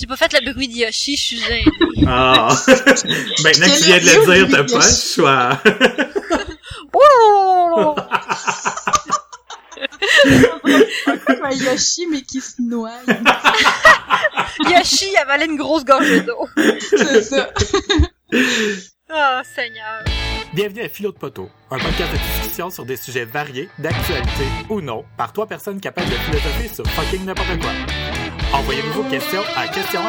J'ai pas fait le bruit de Yoshi, je suis gênée. Ah! Maintenant que tu viens de le dire, t'as pas le choix. Un Yoshi, mais qui se noie. Yoshi avalé une grosse gorgée d'eau. C'est ça. Oh, Seigneur. Bienvenue à Philo de Poteau, un podcast de discussion sur des sujets variés, d'actualité ou non, par trois personnes capables de philosopher sur fucking n'importe quoi. Envoyez-nous vos questions à questions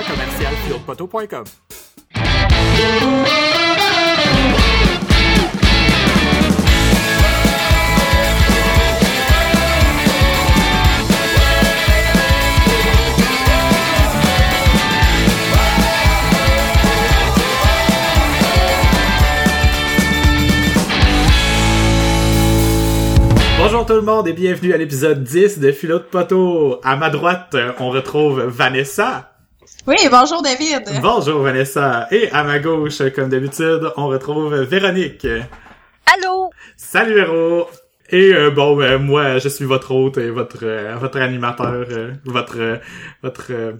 Bonjour tout le monde et bienvenue à l'épisode 10 de Philo de Poteau. À ma droite, euh, on retrouve Vanessa. Oui, bonjour David. Bonjour Vanessa. Et à ma gauche, comme d'habitude, on retrouve Véronique. Allô? Salut Véro. Et euh, bon, ben, moi, je suis votre hôte et votre euh, votre animateur, euh, votre euh, votre euh,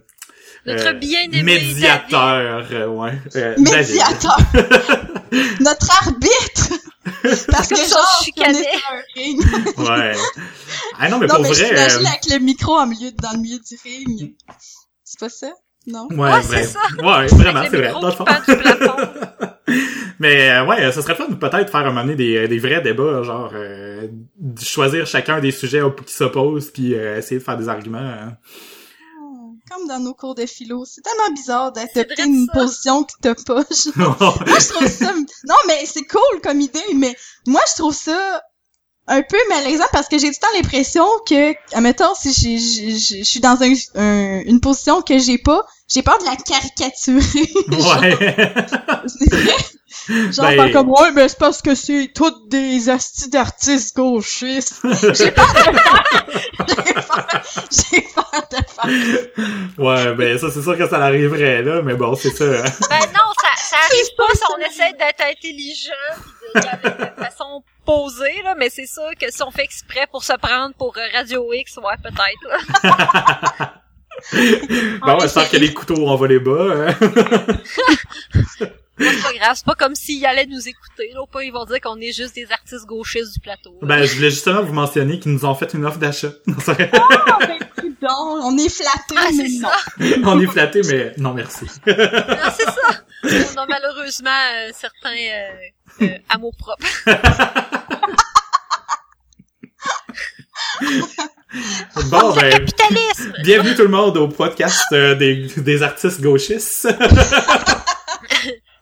Notre euh, bien-aimé médiateur, euh, ouais. euh. Médiateur. Notre arbitre. Parce que genre, sur un ring. Ouais. Ah non, mais non, pour mais vrai. j'imagine euh, avec le micro en milieu, dans le milieu du ring. C'est pas ça? Non? Ouais, c'est ça. Ouais, vraiment, c'est vrai. Dans le fond. Mais euh, ouais, ça serait fun de peut-être faire un moment donné des, des vrais débats, genre euh, de choisir chacun des sujets qui s'opposent, puis euh, essayer de faire des arguments. hein. Comme dans nos cours de philo. C'est tellement bizarre d'adopter une ça. position que t'as pas. moi, je trouve ça... Non, mais c'est cool comme idée, mais moi, je trouve ça un peu malaisant parce que j'ai tout le temps l'impression que, admettons, si je suis dans un, un- une position que j'ai pas, j'ai peur de la caricaturer. ouais. Genre, Ben- comme, ouais, mais c'est parce que c'est toutes des astis d'artistes gauchistes. J'ai peur de faire... J'ai peur... J'ai peur de faire... ouais, ben ça c'est sûr que ça l'arriverait là, mais bon, c'est ça. hein. Ben non, ça, ça arrive pas si on essaie d'être intelligent pis de façon posée, là, mais c'est sûr que si on fait exprès pour se prendre pour euh, Radio X, ouais, peut-être, là. bon, j'espère que les couteaux on va les bas. hein. C'est pas grave, c'est pas comme s'ils allaient nous écouter, là, ou pas ils vont dire qu'on est juste des artistes gauchistes du plateau. là. ben, je voulais justement vous mentionner qu'ils nous ont fait une offre d'achat. Oh, ben, prudent, on est flattés, Ah, mais c'est non. ça! on est flattés, mais non merci. Ah, c'est ça! On a malheureusement euh, certains euh, euh, amours propres. Bon, ben, Capitalisme! bienvenue tout le monde au podcast euh, des, des artistes gauchistes.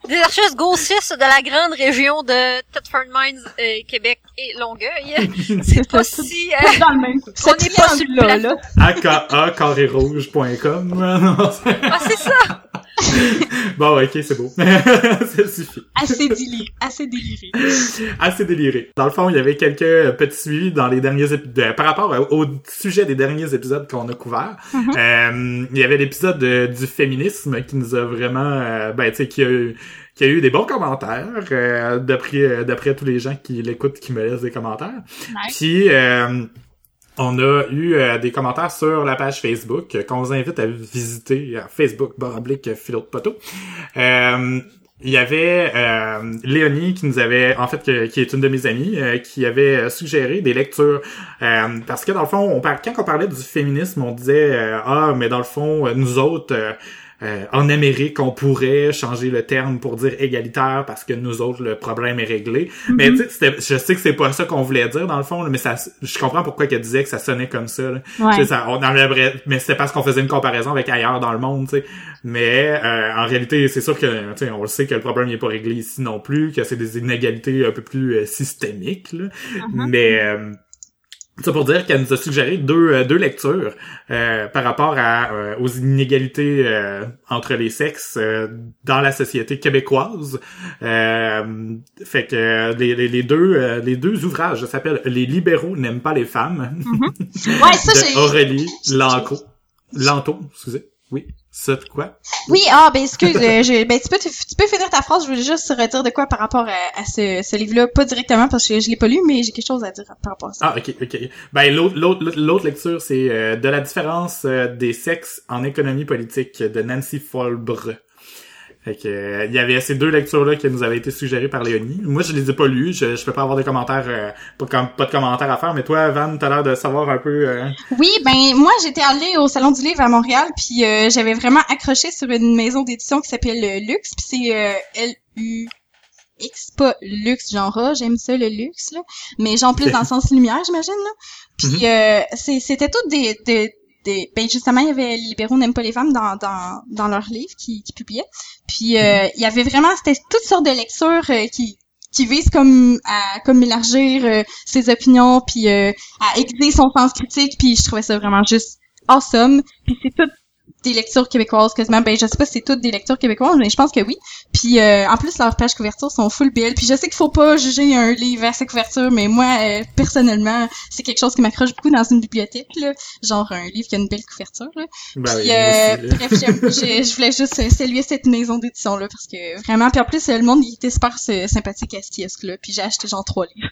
Des artistes gauchistes de la grande région de Thetford Mines, euh, Québec et Longueuil. C'est pas si... euh, dans le même. On est pas sur le plateau. aka carrérouge.com. Ah, c'est ça! bon, ok, c'est beau. ça suffit. Assez déliré. Assez déliré. Assez déliré. Dans le fond, il y avait quelques petits suivis dans les derniers épisodes, par rapport au, sujet des derniers épisodes qu'on a couverts. Euh, il y avait l'épisode euh, du féminisme qui nous a vraiment, euh, ben, tu sais, qui a eu qui a eu des bons commentaires euh, d'après d'après tous les gens qui l'écoutent qui me laissent des commentaires. Nice. Puis euh, on a eu euh, des commentaires sur la page Facebook euh, qu'on vous invite à visiter euh, Facebook baroblique philo de poteau. Euh, il y avait euh, Léonie qui nous avait, en fait, qui est une de mes amies, euh, qui avait euh, suggéré des lectures. Euh, parce que dans le fond, on par- quand on parlait du féminisme, on disait euh, ah, mais dans le fond, euh, nous autres. Euh, en Amérique, on pourrait changer le terme pour dire égalitaire parce que nous autres, le problème est réglé. Mais tu sais, c'était- je sais que c'est pas ça qu'on voulait dire dans le fond, là, mais ça, je comprends pourquoi qu'elle disait que ça sonnait comme ça. là. Tu sais, ça- on aimerait- mais c'était parce qu'on faisait une comparaison avec ailleurs dans le monde, tu sais. Mais euh, en réalité, c'est sûr que, tu sais, on le sait que le problème n'est pas réglé ici non plus, que c'est des inégalités un peu plus euh, systémiques. Là. Mais euh, ça pour dire qu'elle nous a suggéré deux, euh, deux lectures euh, par rapport à, euh, aux inégalités euh, entre les sexes euh, dans la société québécoise. Euh, fait que les, les, les deux euh, les deux ouvrages s'appellent Les libéraux n'aiment pas les femmes Ouais, ça, de Aurélie Lanco. Lanto, excusez. Oui. Ça de quoi? Oui, ah, ben excuse, euh, je, ben tu peux, tu peux finir ta phrase, je voulais juste redire de quoi par rapport à, à ce, ce livre-là, pas directement parce que je l'ai pas lu, mais j'ai quelque chose à dire par rapport à ça. Ah, ok, ok. Ben, l'autre, l'autre, l'autre lecture, c'est euh, De la différence euh, des sexes en économie politique de Nancy Folbre. Fait que euh, il y avait ces deux lectures-là qui nous avaient été suggérées par Léonie. Moi, je les ai pas lues. Je, je peux pas avoir des commentaires, euh, pas, de, pas de commentaires à faire. Mais toi, Van, t'as l'air de savoir un peu. euh, Oui, ben moi j'étais allée au salon du livre à Montréal, puis euh, j'avais vraiment accroché sur une maison d'édition qui s'appelle euh, Lux, puis c'est euh, L U X, pas luxe genre j'aime ça le luxe là, mais genre plus dans le sens lumière, j'imagine là. Puis euh, c'est- c'était toutes des, des ben justement il y avait les libéraux n'aiment pas les femmes dans dans dans leurs livres qui, qui publiaient. Puis euh, il y avait vraiment c'était toutes sortes de lectures euh, qui qui visent comme à comme élargir euh, ses opinions puis euh, à aiguiser son sens critique puis je trouvais ça vraiment juste awesome puis c'est toutes des lectures québécoises quasiment ben je sais pas si c'est toutes des lectures québécoises mais je pense que oui puis euh, en plus leurs pages couvertures sont full belles puis je sais qu'il faut pas juger un livre à sa couverture mais moi euh, personnellement c'est quelque chose qui m'accroche beaucoup dans une bibliothèque là genre un livre qui a une belle couverture là. Ben Puis, oui, euh, moi aussi, là. bref, je voulais juste euh, saluer cette maison d'édition là parce que vraiment puis en plus le monde il était super euh, sympathique à ce kiosque là puis j'ai acheté genre trois livres.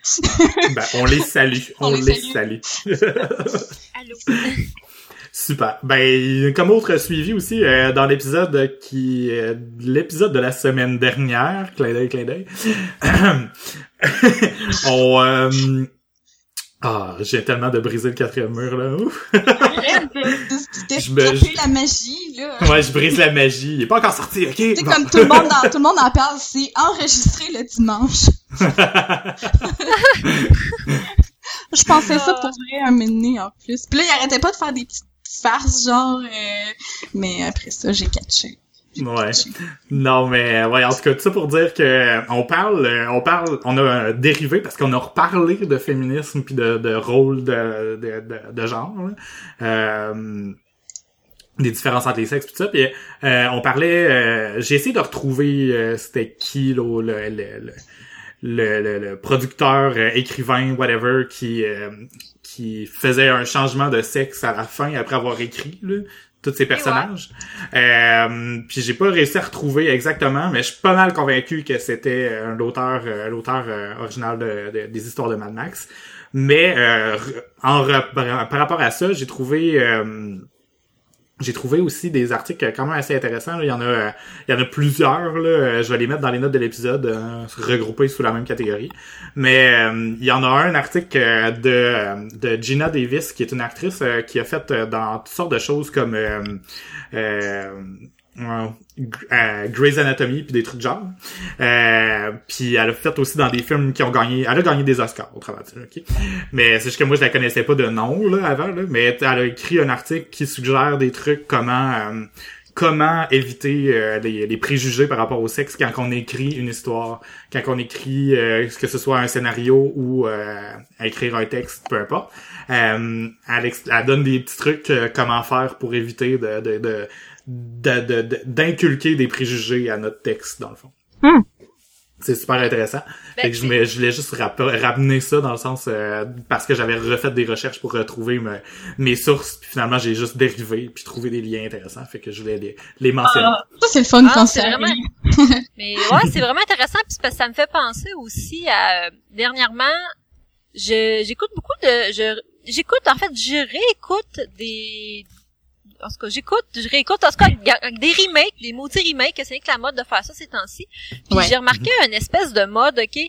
Ben, on les salue. On, On les les salue. Allô? Super. Ben, comme autre suivi aussi, euh, dans l'épisode qui... euh, l'épisode de la semaine dernière, clin d'œil, clin d'œil, on... euh, ah, j'ai tellement de briser le quatrième mur, là. Je me- la magie là. Ouais, je brise la magie. Il est pas encore sorti, ok? C'est Bon. comme tout le monde dans, tout le monde en parle, c'est enregistré le dimanche. Je pensais ça pour vrai un minute en plus. Puis là, il arrêtait pas de faire des petites farces genre euh, mais après ça, j'ai catché. Ouais. Non, mais ouais, en tout cas, tout ça pour dire que euh, on parle, euh, on parle, on a un dérivé parce qu'on a reparlé de féminisme puis de, de rôle de, de, de, de genre, là. Euh, des différences entre les sexes pis tout ça. Puis euh, on parlait, euh, j'ai essayé de retrouver euh, c'était qui là, le, le, le, le, producteur, euh, écrivain, whatever, qui euh, qui faisait un changement de sexe à la fin après avoir écrit là, tous ces personnages. Euh, puis j'ai pas réussi à retrouver exactement, mais je suis pas mal convaincu que c'était euh, l'auteur euh, l'auteur euh, original de, de- des histoires de Mad Max. Mais euh, en par rapport à ça, j'ai trouvé euh, j'ai trouvé aussi des articles quand même assez intéressants. là. Il y en a, il y en a plusieurs. Là. Euh, Je vais les mettre dans les notes de l'épisode, euh, regroupés sous la même catégorie. Mais euh, il y en a un article de, de Gina Davis, qui est une actrice qui a fait dans toutes sortes de choses comme euh, Grey's Anatomy puis des trucs de genre. Euh, puis elle a fait aussi dans des films qui ont gagné. Elle a gagné des Oscars au travers ok? Mais c'est juste que moi je la connaissais pas de nom là avant là. Mais elle a écrit un article qui suggère des trucs comment euh, comment éviter euh, les, préjugés par rapport au sexe quand on écrit une histoire, quand on écrit euh, que ce soit un scénario ou euh, écrire un texte, peu importe. Euh, elle, elle donne des petits trucs comment faire pour éviter de, de, de de- de- de- d'inculquer des préjugés à notre texte, dans le fond. Hmm. C'est super intéressant. Ben, fait que je, me- je voulais juste rap- ramener ça dans le sens euh, parce que j'avais refait des recherches pour retrouver me- mes sources, puis finalement j'ai juste dérivé puis trouvé des liens intéressants, fait que je voulais les, les mentionner. Ça c'est le fun Ah, quand c'est ça vraiment-. Mais ouais, c'est vraiment intéressant puis c'est parce que ça me fait penser aussi à dernièrement je j'écoute beaucoup de je j'écoute en fait je réécoute des en tout cas, j'écoute, je réécoute en tout cas des remakes, des maudits remakes, c'est que la mode de faire ça ces temps-ci. Puis Ouais. j'ai remarqué une espèce de mode, ok.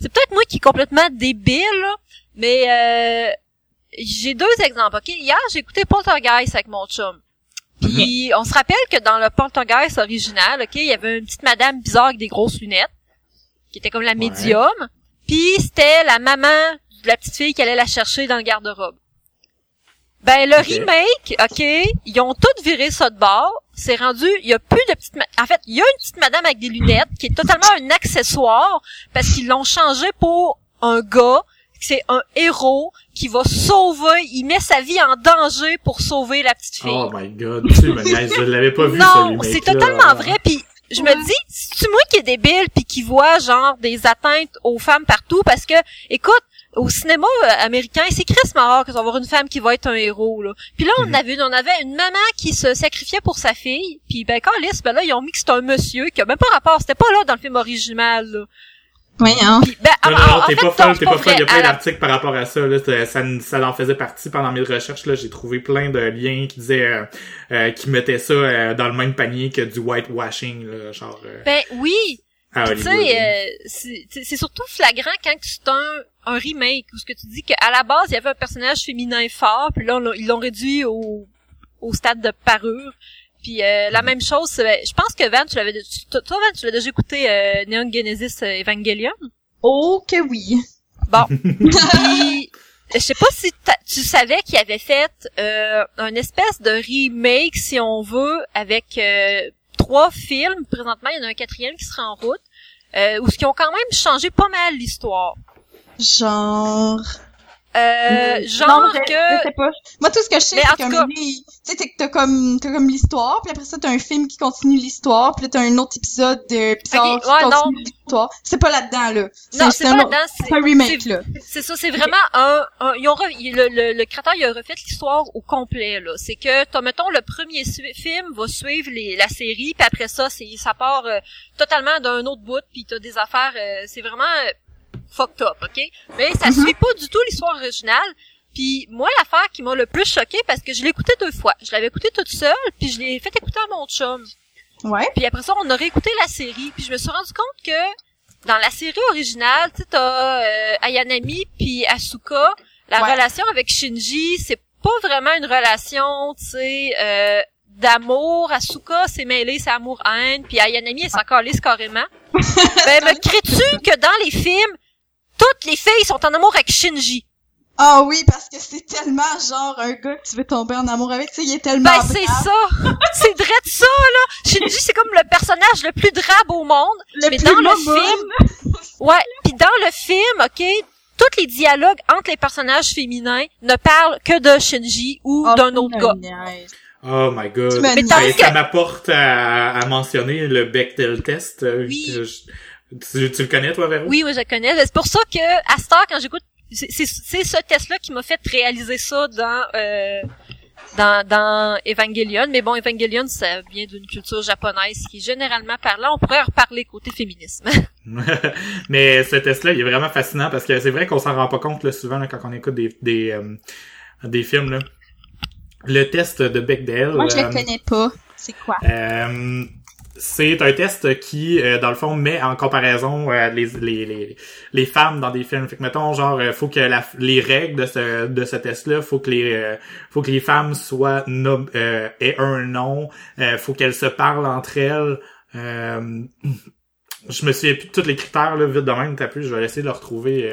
C'est peut-être moi qui est complètement débile, là, mais euh, j'ai deux exemples, ok. Hier, j'ai écouté Poltergeist avec mon chum. Puis on se rappelle que dans le Poltergeist original, ok, il y avait une petite madame bizarre avec des grosses lunettes, qui était comme la médium. Puis c'était la maman de la petite fille qui allait la chercher dans le garde-robe. Ben le remake, ok, ils ont tout viré ça de bord. C'est rendu, il y a plus de petite, en fait, il y a une petite madame avec des lunettes qui est totalement un accessoire parce qu'ils l'ont changé pour un gars. C'est un héros qui va sauver, il met sa vie en danger pour sauver la petite fille. Oh my god, tu je l'avais pas vu Non, c'est totalement vrai. Puis je me dis, c'est moi qui est débile puis qui voit genre des atteintes aux femmes partout? Parce que, écoute, au cinéma euh, américain, c'est crissement rare que ça va avoir une femme qui va être un héros, là. Puis là, on Mhm. avait, on avait une maman qui se sacrifiait pour sa fille, puis ben, quand ben là, ils ont mis que c'était un monsieur qui a même pas rapport, c'était pas là dans le film original, là. Voyons. Puis, ben, Non, non, non, t'es pas c'est t'es pas folle. Il y a plein la- d'articles par rapport à ça. Là, ça, ça, ça en faisait partie pendant mes recherches. Là, j'ai trouvé plein de liens qui disaient, euh, euh, qui mettaient ça euh, dans le même panier que du whitewashing, là, genre euh, Ben oui, tu sais, euh, c'est surtout flagrant quand c'est un, un remake où ce que tu dis qu'à la base il y avait un personnage féminin fort, puis là on ils l'ont réduit au, au stade de parure. Puis euh, la Mhm. même chose, c'est- je pense que Van, tu l'avais, tu- toi Van, tu l'as déjà écouté euh, Neon Genesis euh, Evangelion? Oh que oui. Bon, puis je sais pas si t'as- tu savais qu'il avait fait euh, un espèce de remake, si on veut, avec euh, trois films. Présentement, il y en a un quatrième qui sera en route, euh, où ce qui ont quand même changé pas mal l'histoire. Genre? Euh, Non, genre je que sais pas. Moi, tout ce que je sais, c'est cas- tu sais, t'as comme, t'as comme l'histoire, puis après ça, t'as un film qui continue l'histoire, puis là, t'as un autre épisode de Ok, qui continue l'histoire. C'est pas là-dedans, là. non, c'est un pas autre- dedans, c'est un remake, c'est- là. C'est ça, c'est vraiment un, un- ils ont re- il- le, le, le créateur il a refait l'histoire au complet là. C'est que t'as mettons le premier su- film va suivre les, la série puis après ça c'est ça part euh, totalement d'un autre bout puis t'as des affaires euh, c'est vraiment euh, fucked up, ok? Mais ça Mhm. suit pas du tout l'histoire originale. Puis moi l'affaire qui m'a le plus choqué parce que je l'ai écouté deux fois. Je l'avais écouté toute seule puis je l'ai fait écouter à mon chum. Ouais. Puis après ça, on a réécouté la série, puis je me suis rendu compte que dans la série originale, tu sais, t'as euh, Ayanami puis Asuka, la Ouais. relation avec Shinji, c'est pas vraiment une relation, tu sais, euh, d'amour. Asuka, c'est mêlé, c'est amour-haine, puis Ayanami, elle s'en carrément. ben, me crées-tu que dans les films, toutes les filles sont en amour avec Shinji? Ah oui, parce que c'est tellement genre un gars que tu veux tomber en amour avec, tu sais, il est tellement Ben, c'est ça! c'est vrai de ça, là! Shinji, c'est comme le personnage le plus drabe au monde, le mais plus dans le film, ouais, puis dans le film, ok, tous les dialogues entre les personnages féminins ne parlent que de Shinji ou Ah, d'un autre gars. Oh my god. Mais Ben, que- ça m'apporte à, à mentionner le Bechdel test. euh, Oui. je- tu, tu le connais, toi, Véro? Oui, oui, je connais. C'est pour ça que à heure, quand j'écoute, c'est ce test-là qui m'a fait réaliser ça dans euh, dans, dans Evangelion. Mais bon, Evangelion, ça vient d'une culture japonaise qui généralement parlant. On pourrait en reparler côté féminisme. Mais ce test-là, il est vraiment fascinant parce que c'est vrai qu'on s'en rend pas compte là, souvent là, quand on écoute des des, euh, des films. Là. Le test de Bechdel. Moi, je euh, le connais pas. C'est quoi? Euh, c'est un test qui, euh, dans le fond, met en comparaison euh, les, les, les, les femmes dans des films. Fait que, mettons, genre, euh, faut que la, les règles de ce, de ce test-là, faut que les, euh, faut que les femmes soient, nom, euh, aient un nom, euh, faut qu'elles se parlent entre elles. Je me souviens plus tous les critères, là, vite de même, t'as plus, je vais essayer de le retrouver,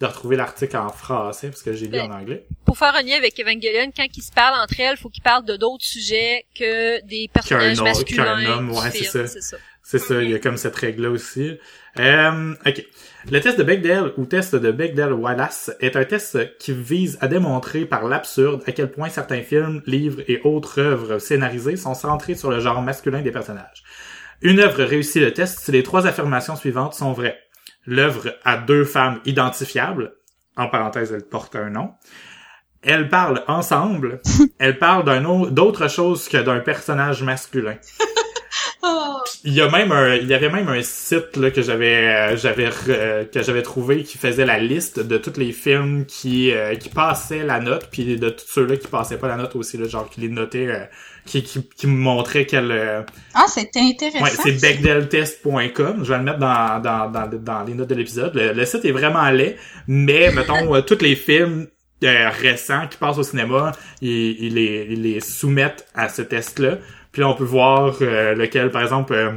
de retrouver l'article en français, parce que j'ai lu Ben, en anglais. pour faire un lien avec Evangelion, quand ils se parlent entre elles, faut qu'ils parlent de d'autres sujets que des personnages homme- masculins. qu'un homme, ouais, c'est film, ça. C'est ça. C'est ça, il y a comme cette règle-là aussi. Euh, ok. Le test de Bechdel ou test de Bechdel-Wallace est un test qui vise à démontrer par l'absurde à quel point certains films, livres et autres œuvres scénarisées sont centrés sur le genre masculin des personnages. Une œuvre réussit le test si les trois affirmations suivantes sont vraies. L'œuvre a deux femmes identifiables. En parenthèse, elle porte un nom. Elles parlent ensemble. Elles parlent d'un autre- d'autre chose que d'un personnage masculin. Oh. Il y a même un, il y avait même un site là que j'avais, euh, j'avais, euh, que j'avais trouvé qui faisait la liste de tous les films qui, euh, qui passaient la note, puis de tous ceux-là qui passaient pas la note aussi, là, genre qui les notaient, qui, qui, qui me montraient quel, euh, Ah, c'était intéressant. ouais, c'est bechdelltest.com. Je vais le mettre dans, dans, dans, dans les notes de l'épisode. Le, le site est vraiment laid, mais mettons euh, tous les films euh, récents qui passent au cinéma, ils, ils les, ils les soumettent à ce test-là. Puis là, on peut voir euh, lequel, par exemple, euh,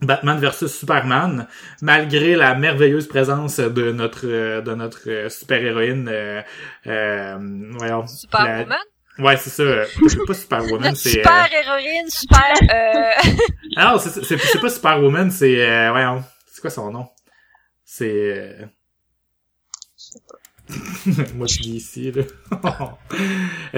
Batman versus Superman, malgré la merveilleuse présence de notre euh, de notre euh, super héroïne, euh, euh, voyons, la- Superwoman. Ouais c'est ça, euh, pas Superwoman, c'est super héroïne, super... Euh... ah non, c'est c'est c'est pas Superwoman, c'est euh, voyons, c'est quoi son nom? C'est euh, Moi, je dis ici, là.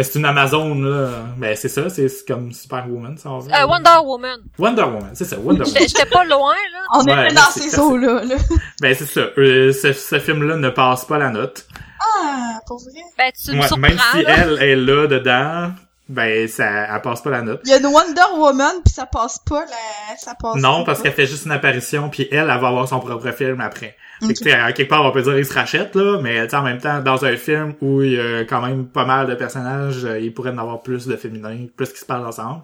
C'est une Amazon, là? Ben, c'est ça, c'est comme Superwoman, ça, veut. Euh, Wonder Woman. Wonder Woman, c'est ça, Wonder Woman. J'étais pas loin, là. On Ouais, était dans ces eaux-là, là. Ben, c'est ça. Euh, ce, ce film-là ne passe pas la note. Ah, pour vrai? Ben, tu me Ouais, surprends, même si là. elle est là dedans, ben, ça, elle passe pas la note. Il y a une Wonder Woman, puis ça passe pas, la... ça passe Non, parce qu'elle fait juste une apparition, puis elle, elle va avoir son propre film après. Fait que, Ok. tu sais, à quelque part, on peut dire il se rachète, là, mais en même temps, dans un film où il y a quand même pas mal de personnages, euh, il pourrait en avoir plus de féminins, plus qui se parlent ensemble.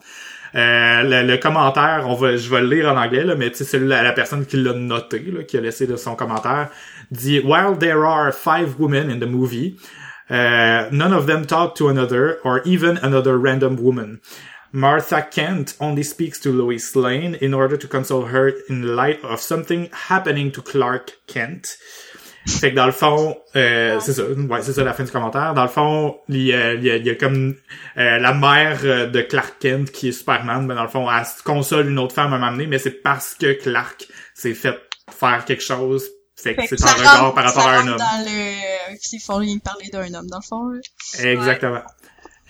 Euh, le, le commentaire, on va, je vais le lire en anglais, là, mais celui la, la personne qui l'a noté, là, qui a laissé là, son commentaire, dit While there are five women in the movie, uh, none of them talk to another or even another random woman. Martha Kent only speaks to Lois Lane in order to console her in light of something happening to Clark Kent. Fait que dans le fond, euh, c'est ça, ouais, c'est ça la fin du commentaire. Dans le fond, il y a, il y a- il y a comme euh, la mère euh, de Clark Kent qui est Superman, mais dans le fond, elle se console une autre femme à m'amener, mais c'est parce que Clark s'est fait faire quelque chose, fait que c'est un regard par rapport à un homme. dans le... S'ils font lui parler d'un homme, dans le fond, là. Exactement.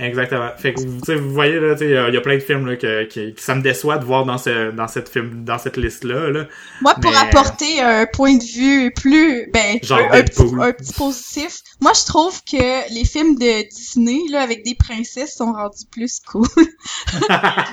Exactement. Fait que, tu sais, vous voyez, là, tu sais, il y a- il y a plein de films, là, que, que, que ça me déçoit de voir dans ce, dans cette film, dans cette liste-là, là. Moi, pour Mais- apporter un point de vue plus, ben, Genre un, un petit, un petit positif, moi, je trouve que les films de Disney, là, avec des princesses, sont rendus plus cool.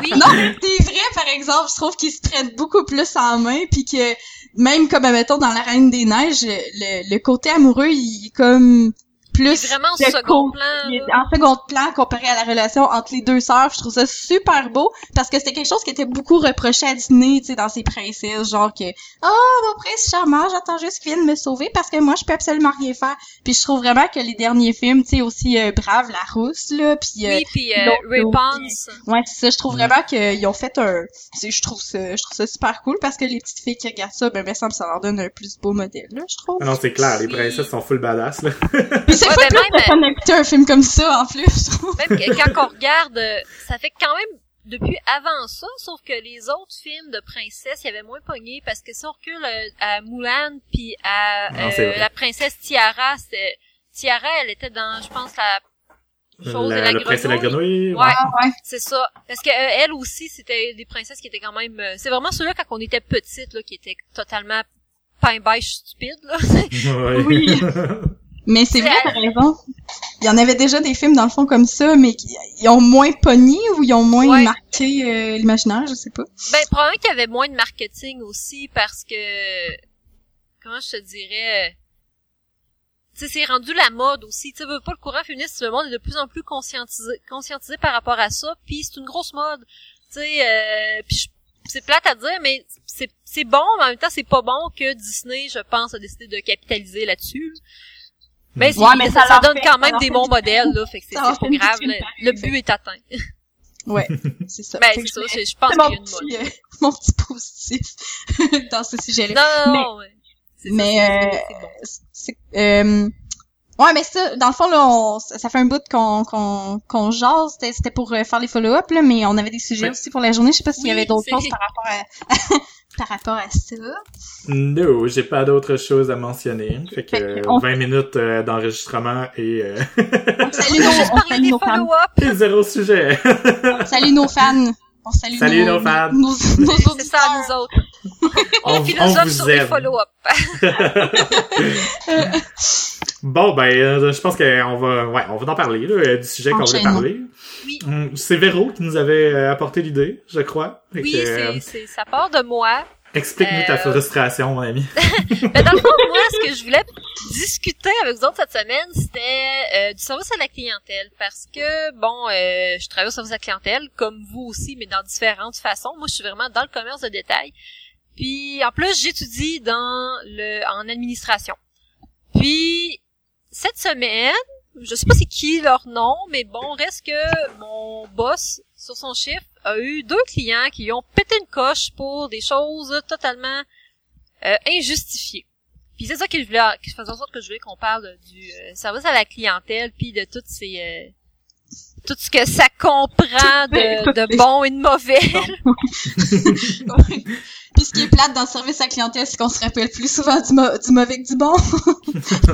Oui. non, mais c'est vrai, par exemple, je trouve qu'ils se prennent beaucoup plus en main, puis que même comme, mettons, dans La Reine des Neiges, le, le côté amoureux, il est comme plus... est vraiment de second co- plan, il est là. en second plan comparé à la relation entre les deux sœurs. Je trouve ça super beau parce que c'était quelque chose qui était beaucoup reproché à Disney, tu sais, dans ses princesses, genre que oh mon prince charmant, j'attends juste qu'il vienne me sauver parce que moi je peux absolument rien faire. Puis je trouve vraiment que les derniers films, tu sais, aussi euh, Brave la rousse là, puis euh, Oui, puis euh, Pons. ouais c'est ça. Je trouve Mm. vraiment qu'ils ont fait un, c'est- je trouve ça, je trouve ça super cool parce que les petites filles qui regardent ça, ben me semble que ça leur donne un plus beau modèle là, je trouve. Ah non, c'est clair, les Oui. princesses sont full badass, là. C'est Ouais, pas ben plus même, d'écouter un film comme ça en plus, je trouve. Même quand on regarde, euh, ça fait quand même depuis avant ça, sauf que les autres films de princesse, il y avait moins pogné parce que si on recule euh, à Mulan puis à Non, euh, la princesse Tiara, c'était Tiara, elle était dans, je pense, la chose et Le, la le prince et la grenouille. Ouais. Ah ouais. C'est ça. Parce que euh, elle aussi, c'était des princesses qui étaient quand même. euh, c'est vraiment ceux-là quand on était petite, là, qui étaient totalement pain beige stupide, là. Ouais. Oui. Mais c'est vrai, t'as raison. Il y en avait déjà des films dans le fond comme ça, mais qui ils ont moins pogné ou ils ont moins Ouais. marqué euh, l'imaginaire, je sais pas. Ben, probablement qu'il y avait moins de marketing aussi parce que, comment je te dirais, tu sais, c'est rendu la mode aussi. Tu veux pas le courant féministe, le monde est de plus en plus conscientisé, conscientisé par rapport à ça, puis c'est une grosse mode. Tu sais, euh, c'est plate à dire, mais c'est c'est bon, mais en même temps, c'est pas bon que Disney, je pense, a décidé de capitaliser là-dessus. Mais, c'est- Ouais, mais ça, ça donne fait- quand même des bons modèles, là, fait que c'est pas grave, le, but est atteint. Ouais, c'est ça. Ben, Fait c'est ça, je- pense qu'il y a mode. petit, euh, mon petit positif dans ce sujet-là. Non, ouais. Mais, c'est- euh, bon. Euh, ouais, mais ça, dans le fond, là, on, ça fait un bout qu'on qu'on qu'on jase. C'était pour euh, faire les follow-up, là, mais on avait des sujets Ouais. aussi pour la journée. Je sais pas s'il y avait d'autres choses par rapport à par rapport à ça. No, j'ai pas d'autres choses à mentionner. Fait que, Fait euh, on- 20 minutes euh, d'enregistrement et, euh, On salue nos, on salue nos fans. et zéro sujet. On salue nos fans. On salue Salut nos, nos fans. Nos, nos ça, auditeurs. nous autres. on, On vous sur les aime. follow-up. Bon, ben, euh, je pense qu'on va, ouais, on va en parler, là, euh, du sujet qu'on voulait parler. Oui. Hum, C'est Véro qui nous avait euh, apporté l'idée, je crois. Fait Oui, que, euh, c'est, ça part de moi. Explique-nous ta Euh, frustration, mon ami. Mais dans le fond, moi, ce que je voulais discuter avec vous autres cette semaine, c'était euh, du service à la clientèle. Parce que, bon, euh, je travaille au service à la clientèle, comme vous aussi, mais dans différentes façons. Moi, je suis vraiment dans le commerce de détail. Puis, en plus, j'étudie dans le en administration. Puis, cette semaine, je sais pas c'est qui leur nom, mais bon, reste que mon boss, sur son chiffre, a eu deux clients qui ont pété une coche pour des choses totalement euh, injustifiées. Puis c'est ça que je voulais, que je faisais en sorte que je voulais qu'on parle du euh, service à la clientèle, puis de toutes ces euh, tout ce que ça comprend de, de bon et de mauvais. Puis ce qui est plate dans le service à la clientèle, c'est qu'on se rappelle plus souvent du, mo- du mauvais que du bon.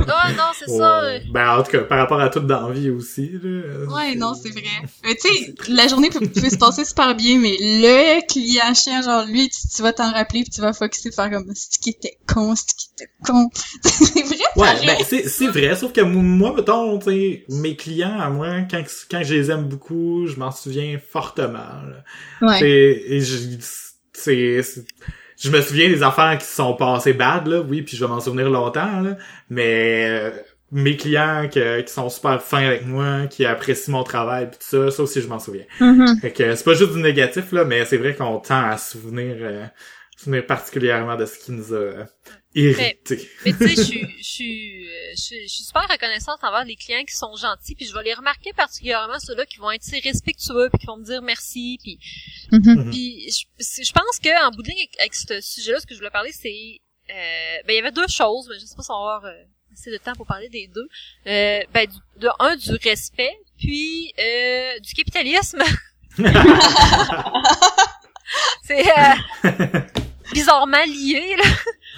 Ah non, c'est ça. euh. Ben, en tout cas, par rapport à tout dans la vie aussi, là. Ouais, non, c'est vrai. Mais tu sais, la journée peut, peut se passer super bien, mais le client chien, genre lui, tu, tu vas t'en rappeler puis tu vas focuser de faire comme c'est qui était con, c'est qui était con. c'est vrai, Ouais, pareil. ben c'est c'est vrai, sauf que moi, mettons, tu sais, mes clients, à moi, quand, quand je les aime beaucoup, je m'en souviens fortement. là. Ouais. Et je, c'est, je me souviens des affaires qui sont passées bad, là, oui, puis je vais m'en souvenir longtemps, là, mais euh, mes clients que- qui sont super fins avec moi, qui apprécient mon travail, puis tout ça, ça aussi je m'en souviens. Mhm. Fait que c'est pas juste du négatif, là, mais c'est vrai qu'on tend à se souvenir, euh, se souvenir particulièrement de ce qui nous a Mais tu sais, je suis, je suis, euh, je suis, je suis super reconnaissante envers les clients qui sont gentils, puis je vais les remarquer particulièrement ceux-là qui vont être respectueux, puis qui vont me dire merci, puis puis je, pense que en bout de ligne, avec, avec ce sujet-là, ce que je voulais parler, c'est euh, ben il y avait deux choses, mais je sais pas si on va avoir euh, assez de temps pour parler des deux. Euh, ben du, de un du respect, puis euh, du capitalisme. c'est euh, bizarrement lié là.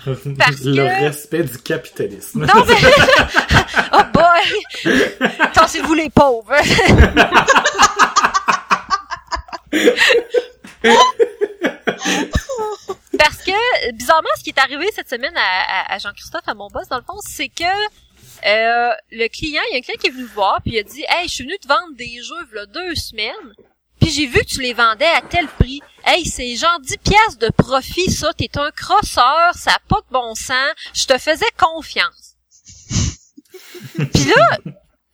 Parce le que- respect du capitalisme. Non mais oh boy, tassez-vous les pauvres. Parce que, bizarrement, ce qui est arrivé cette semaine à, à- à Jean-Christophe, à mon boss, dans le fond, c'est que euh, le client, il y a un client qui est venu me voir, puis il a dit « Hey, je suis venu te vendre des jeux, là, deux semaines, puis j'ai vu que tu les vendais à tel prix. Hey, c'est genre 10 piastres de profit, ça, t'es un crosseur, ça a pas de bon sens, je te faisais confiance. » Puis là,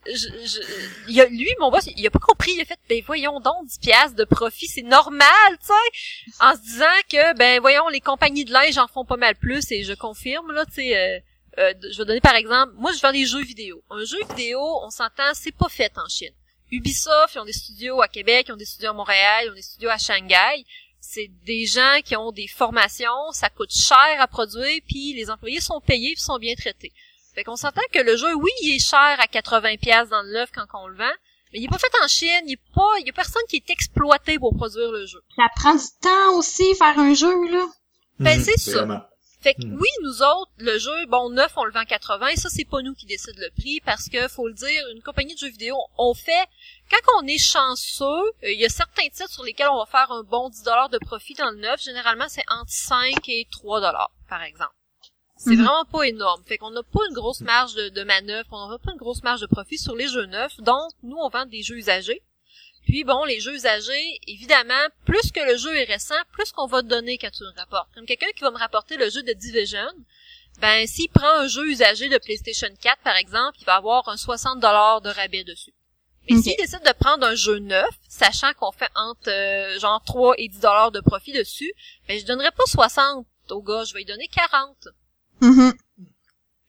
je, je, il a, lui, mon boss, il a pas compris, il a fait, ben voyons donc, 10 piastres de profit, c'est normal, tu sais, en se disant que, ben voyons, les compagnies de linge en font pas mal plus, et je confirme, là, tu sais, euh, euh, je vais donner par exemple, moi je vends des jeux vidéo. Un jeu vidéo, on s'entend, c'est pas fait en Chine. Ubisoft, ils ont des studios à Québec, ils ont des studios à Montréal, ils ont des studios à Shanghai. C'est des gens qui ont des formations, ça coûte cher à produire, puis les employés sont payés puis sont bien traités. Fait qu'on s'entend que le jeu, oui, il est cher à 80 pièces dans le l'œuf quand on le vend, mais il est pas fait en Chine, il est pas, il y a personne qui est exploité pour produire le jeu. Ça prend du temps aussi, faire un jeu, là. Ben, Mhm, c'est ça. vraiment. Fait que Hmm. oui, nous autres, le jeu, bon, neuf, on le vend 80, et ça, c'est pas nous qui décide le prix, parce que, faut le dire, une compagnie de jeux vidéo, on fait, quand on est chanceux, euh, il y a certains titres sur lesquels on va faire un bon 10 de profit dans le neuf, généralement, c'est entre 5 et 3 par exemple. C'est Mhm. vraiment pas énorme. Fait qu'on n'a pas une grosse marge de, de manœuvre, on n'a pas une grosse marge de profit sur les jeux neufs, donc, nous, on vend des jeux usagés. Puis bon, les jeux usagés, évidemment, plus que le jeu est récent, plus qu'on va te donner quand tu le rapportes. Comme quelqu'un qui va me rapporter le jeu de Division, ben s'il prend un jeu usagé de PlayStation 4 par exemple, il va avoir un 60 de rabais dessus. Mais s'il décide de prendre un jeu neuf, sachant qu'on fait entre euh, genre 3 et 10 dollars de profit dessus, ben je donnerai pas 60 au gars, je vais lui donner 40. Mhm.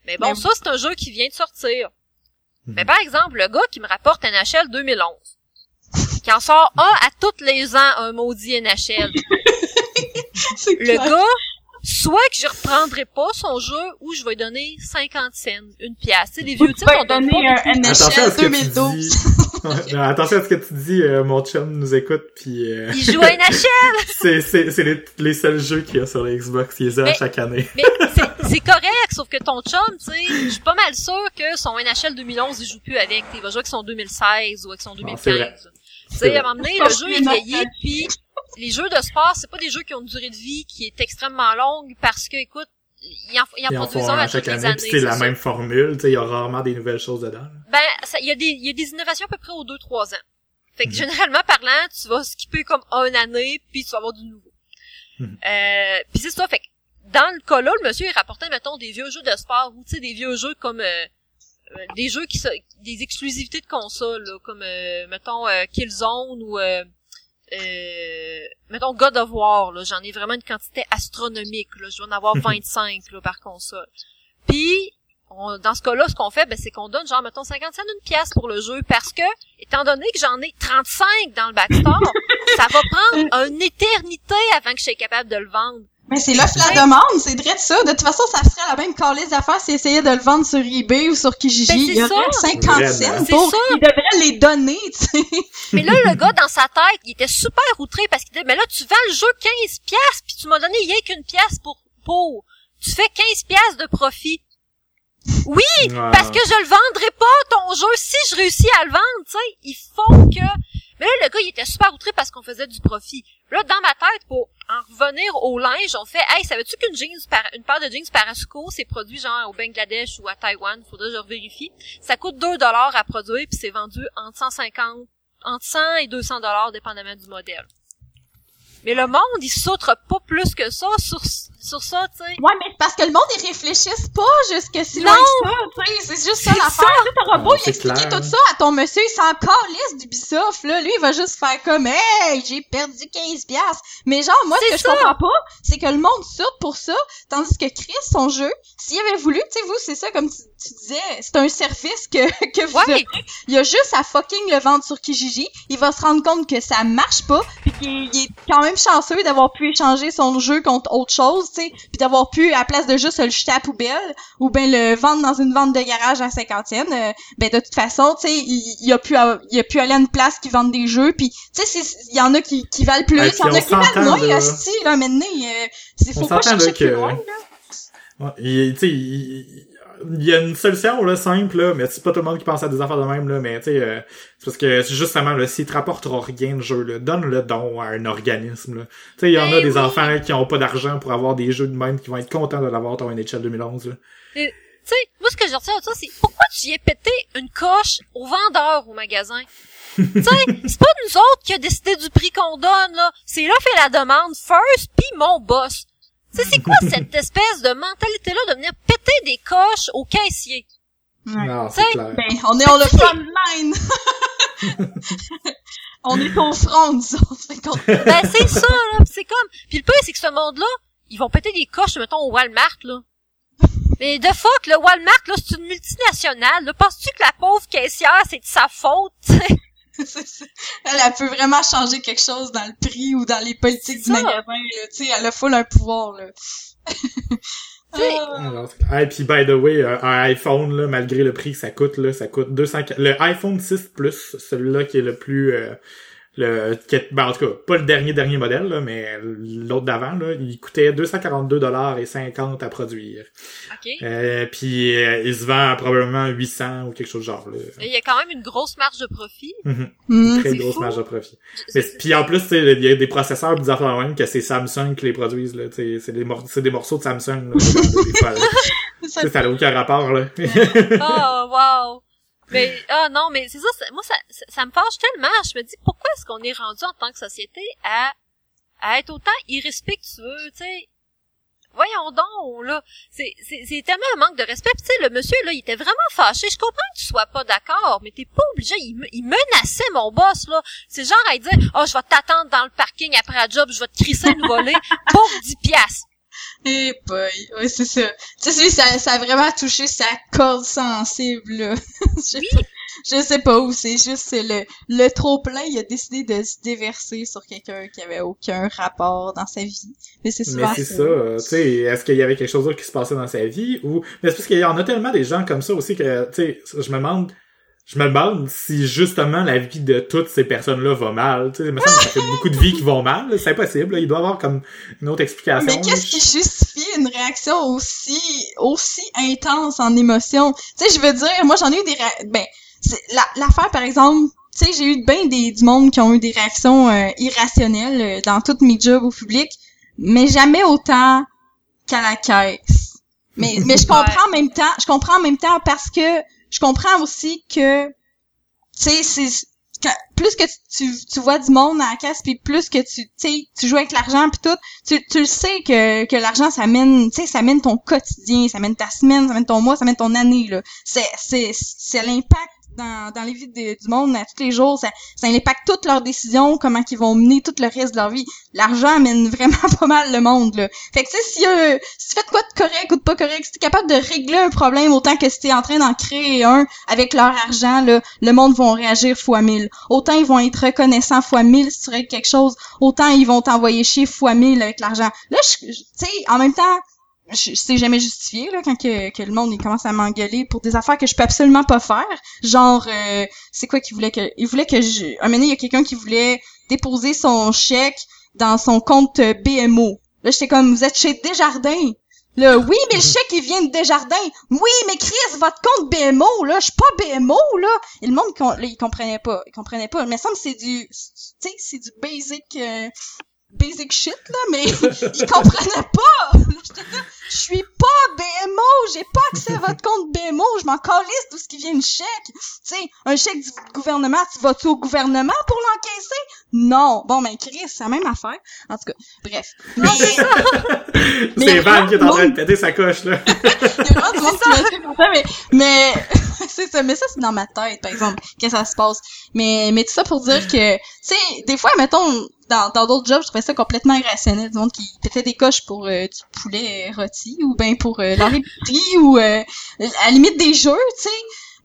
Mais bon, Mais- ça c'est un jeu qui vient de sortir. Mais par exemple, le gars qui me rapporte NHL 2011, qui en sort un à tous les ans un maudit NHL, C'est le clair. gars, soit que je reprendrai pas son jeu ou je vais lui donner 50 cents, une pièce. Tu sais, les vieux titres, on donne donner pas un Attention à NHL ce que tu 2012. dis. Ouais, non, attention à ce que tu dis, euh, mon chum nous écoute, puis euh, Il joue à NHL! c'est c'est c'est les, les seuls jeux qu'il y a sur la Xbox, il les a Mais- chaque année. Mais c'est- c'est correct, sauf que ton chum, tu sais, je suis pas mal sûr que son NHL 2011, il joue plus avec. Il va jouer avec son 2016 ou avec son Ah, c'est vrai. 2015. Tu sais, à un moment donné, le je jeu est vieilli, puis les jeux de sport, c'est pas des jeux qui ont une durée de vie qui est extrêmement longue parce que, écoute, ils en, ils en Ils en produisent un à chaque toutes les année, c'est la ça. même formule, tu sais, il y a rarement des nouvelles choses dedans. Ben, ça- il y a des, il y a des innovations à peu près aux 2-3 ans. Fait que Mhm. généralement parlant, tu vas skipper comme une année, puis tu vas avoir du nouveau. Mhm. Euh, puis c'est ça, fait que dans le cas là, le monsieur il rapportait, mettons, des vieux jeux de sport, ou tu sais, des vieux jeux comme euh, des jeux qui sont des exclusivités de console, là, comme euh, mettons euh, Killzone ou euh, euh, mettons God of War, là, j'en ai vraiment une quantité astronomique, là, je dois en avoir 25 là, par console. Puis on- dans ce cas-là, ce qu'on fait, ben, c'est qu'on donne genre, mettons, 50 cents d'une pièce pour le jeu parce que, étant donné que j'en ai 35 dans le backstore, ça va prendre une éternité avant que je sois capable de le vendre. Mais c'est l'offre la demande, c'est vrai de ça. De toute façon, ça serait la même calice d'affaires s'ils essayaient de le vendre sur eBay ou sur Kijiji. Ben, c'est Il y aurait ça. 50 Vraiment. cents C'est pour ça. ils devraient les donner, tu sais. Mais là, le gars, dans sa tête, il était super outré parce qu'il disait, mais là, tu vends le jeu 15 piastres, puis tu m'as donné rien qu'une pièce pour, pour. Tu fais 15 piastres de profit. Oui, Ouais. parce que je le vendrai pas, ton jeu, si je réussis à le vendre, tu sais. Il faut que... Mais là, le gars, il était super outré parce qu'on faisait du profit. Là, dans ma tête, pour en revenir au linge, on fait, hey, savais-tu qu'une jeans, une paire de jeans Parasco, c'est produit genre au Bangladesh ou à Taïwan, faudrait que je vérifie. Ça coûte 2 dollars à produire puis c'est vendu entre 150, entre 100 et 200 dollars dépendamment du modèle. Mais le monde, il sautre pas plus que ça sur, sur ça, tu sais. Ouais, mais parce que le monde, ils réfléchissent pas jusque si Non. loin que ça, tu sais. C'est juste ça l'affaire. T'auras beau Non, y c'est expliquer tout ça à ton monsieur, il s'en calisse d'Ubisoft, là. Lui, il va juste faire comme, hey, j'ai perdu 15 piastres. Mais genre, moi, ce que je comprends pas, c'est que le monde saute pour ça, tandis que Chris, son jeu, s'il avait voulu, tu sais, vous, c'est ça, comme tu, tu disais, c'est un service que, que vous Ouais. Il a juste à fucking le vendre sur Kijiji. Il va se rendre compte que ça marche pas, puis qu'il il est quand même chanceux d'avoir pu échanger son jeu contre autre chose, tu sais, puis d'avoir pu, à la place de juste le jeter à la poubelle, ou ben le vendre dans une vente de garage à cinquantaine, euh, ben de toute façon, tu sais, il, il a pu a- il a pu aller à une place qui vend des jeux, puis tu sais, il y en a qui, qui valent plus, Ouais, il y en a qui valent moins, là. hostie, là, maintenant, euh, c'est- On faut pas chercher là, plus que- loin, là. Ouais, il, il, il y a une solution là, simple, là, mais c'est pas tout le monde qui pense à des affaires de même, là, mais tu sais, euh, c'est parce que c'est justement, là, s'il te rapportera rien le jeu, là, donne le don à un organisme. là. Tu sais, il y en a Ben des oui. enfants là, qui ont pas d'argent pour avoir des jeux de même qui vont être contents de l'avoir ton NHL 2011. Là. Tu sais, moi, ce que je retiens de ça, c'est pourquoi tu y es pété une coche au vendeur au magasin? tu sais, c'est pas nous autres qui a décidé du prix qu'on donne, là. C'est là fait la demande first, puis mon boss. Tu sais, c'est quoi cette espèce de mentalité-là de venir péter des coches au caissier? Ouais. Non, c'est clair. Ben, on est on le front line. on est au front, qu'on- Ben, c'est ça, là. C'est comme... Puis le pire, c'est que ce monde-là, ils vont péter des coches, mettons, au Walmart, là. Mais de fuck, le Walmart, là, c'est une multinationale. Là, penses-tu que la pauvre caissière, c'est de sa faute, ça. elle, elle peut vraiment changer quelque chose dans le prix ou dans les politiques du magasin, là. Tu sais, elle a full un pouvoir, là. Ah. Alors, et puis by the way, euh, un iPhone là, malgré le prix que ça coûte là, ça coûte 200 le iPhone 6 Plus, celui-là qui est le plus euh, le qui est- ben, en tout cas, pas le dernier dernier modèle là, mais l'autre d'avant là, il coûtait 242 dollars et 50 à produire. OK. Euh, puis euh, il se vend à probablement 800 ou quelque chose de genre là. Il y a quand même une grosse marge de profit. Mhm. Hmm. Très grosse fou. marge de profit. Mais puis en plus, tu sais, il y a des processeurs bizarres de même que c'est Samsung qui les produisent là, tu sais, c'est des mor- c'est des morceaux de Samsung là, des fois, là. Ça- Tu sais, ça n'a aucun rapport là. Oh, wow. Mais, ah non, mais c'est ça, moi, ça, ça, me fâche tellement. Je me dis, pourquoi est-ce qu'on est rendu en tant que société à, à être autant irrespectueux, tu sais? Voyons donc, là. C'est, c'est, tellement un manque de respect. Tu sais, le monsieur, là, il était vraiment fâché. Je comprends que tu sois pas d'accord, mais t'es pas obligé. Il, il menaçait mon boss, là. C'est genre à dire, oh, je vais t'attendre dans le parking après la job, je vais te crisser une volée pour 10 piastres. Eh boy, ouais, c'est ça. Tu sais, lui, ça, ça a vraiment touché sa corde sensible, là. je, je sais pas où, c'est juste c'est le, le trop-plein, il a décidé de se déverser sur quelqu'un qui avait aucun rapport dans sa vie. Mais c'est Mais souvent c'est ça, euh, tu sais, est-ce qu'il y avait quelque chose d'autre qui se passait dans sa vie ou mais c'est parce qu'il y en a tellement des gens comme ça aussi que tu sais, je me demande je me demande si justement la vie de toutes ces personnes-là va mal. Tu sais, il me semble que ça fait beaucoup de vies qui vont mal. C'est impossible. là. Il doit y avoir comme une autre explication. Mais qu'est-ce qui justifie une réaction aussi aussi intense en émotion? Tu sais, je veux dire, moi j'en ai eu des ré- ben la- l'affaire par exemple, tu sais, j'ai eu ben des du monde qui ont eu des réactions euh, irrationnelles euh, dans tous mes jobs au public, mais jamais autant qu'à la caisse. Mais mais je comprends en même temps, je comprends en même temps parce que je comprends aussi que tu sais c'est plus que tu, tu, vois du monde à la caisse puis plus que tu tu joues avec l'argent puis tout tu, tu le sais que, que l'argent ça mène tu sais ça mène ton quotidien ça mène ta semaine ça mène ton mois ça mène ton année là. C'est c'est c'est l'impact dans, dans les vies du monde à tous les jours. Ça, ça impacte toutes leurs décisions, comment ils vont mener tout le reste de leur vie. L'argent amène vraiment pas mal le monde, là. Fait que, tu sais, si, euh, si tu fais de quoi de correct ou de pas correct, si t'es capable de régler un problème autant que si t'es en train d'en créer un avec leur argent, là, le monde vont réagir fois mille. Autant ils vont être reconnaissants fois mille si tu règles quelque chose, autant ils vont t'envoyer chier fois mille avec l'argent. Là, tu sais, en même temps, je, c'est jamais justifié là quand que, que le monde il commence à m'engueuler pour des affaires que je peux absolument pas faire genre euh, c'est quoi qu'il voulait que il voulait que je un moment il y a quelqu'un qui voulait déposer son chèque dans son compte BMO là j'étais comme vous êtes chez Desjardins Là, oui, mais le chèque, il vient de Desjardins. Oui, mais Chris, votre compte BMO, là, je suis pas BMO, là. Et le monde, là, il comprenait pas. Il comprenait pas. Mais ça me semble que c'est du, tu sais, c'est du basic, euh, basic shit, là, mais il comprenait pas. Là, j'étais là, je suis pas BMO, j'ai pas accès à votre compte BMO, je m'en calisse d'où ce qui vient de chèque. Tu sais, un chèque du gouvernement, tu vas-tu au gouvernement pour l'encaisser? Non. Bon, ben, Chris, c'est la même affaire. En tout cas, bref. Mais, Mais C'est Van qui est en train de péter sa coche, là. mais, mais, c'est ça, mais ça, c'est dans ma tête, par exemple, que ça se passe. Mais, mais tout ça pour dire que, tu sais, des fois, mettons, dans, d'autres jobs, je trouvais ça complètement irrationnel, du monde qui pétait des coches pour euh, du poulet euh, rôti, ou ben pour euh, ou euh, à la limite des jeux, tu sais.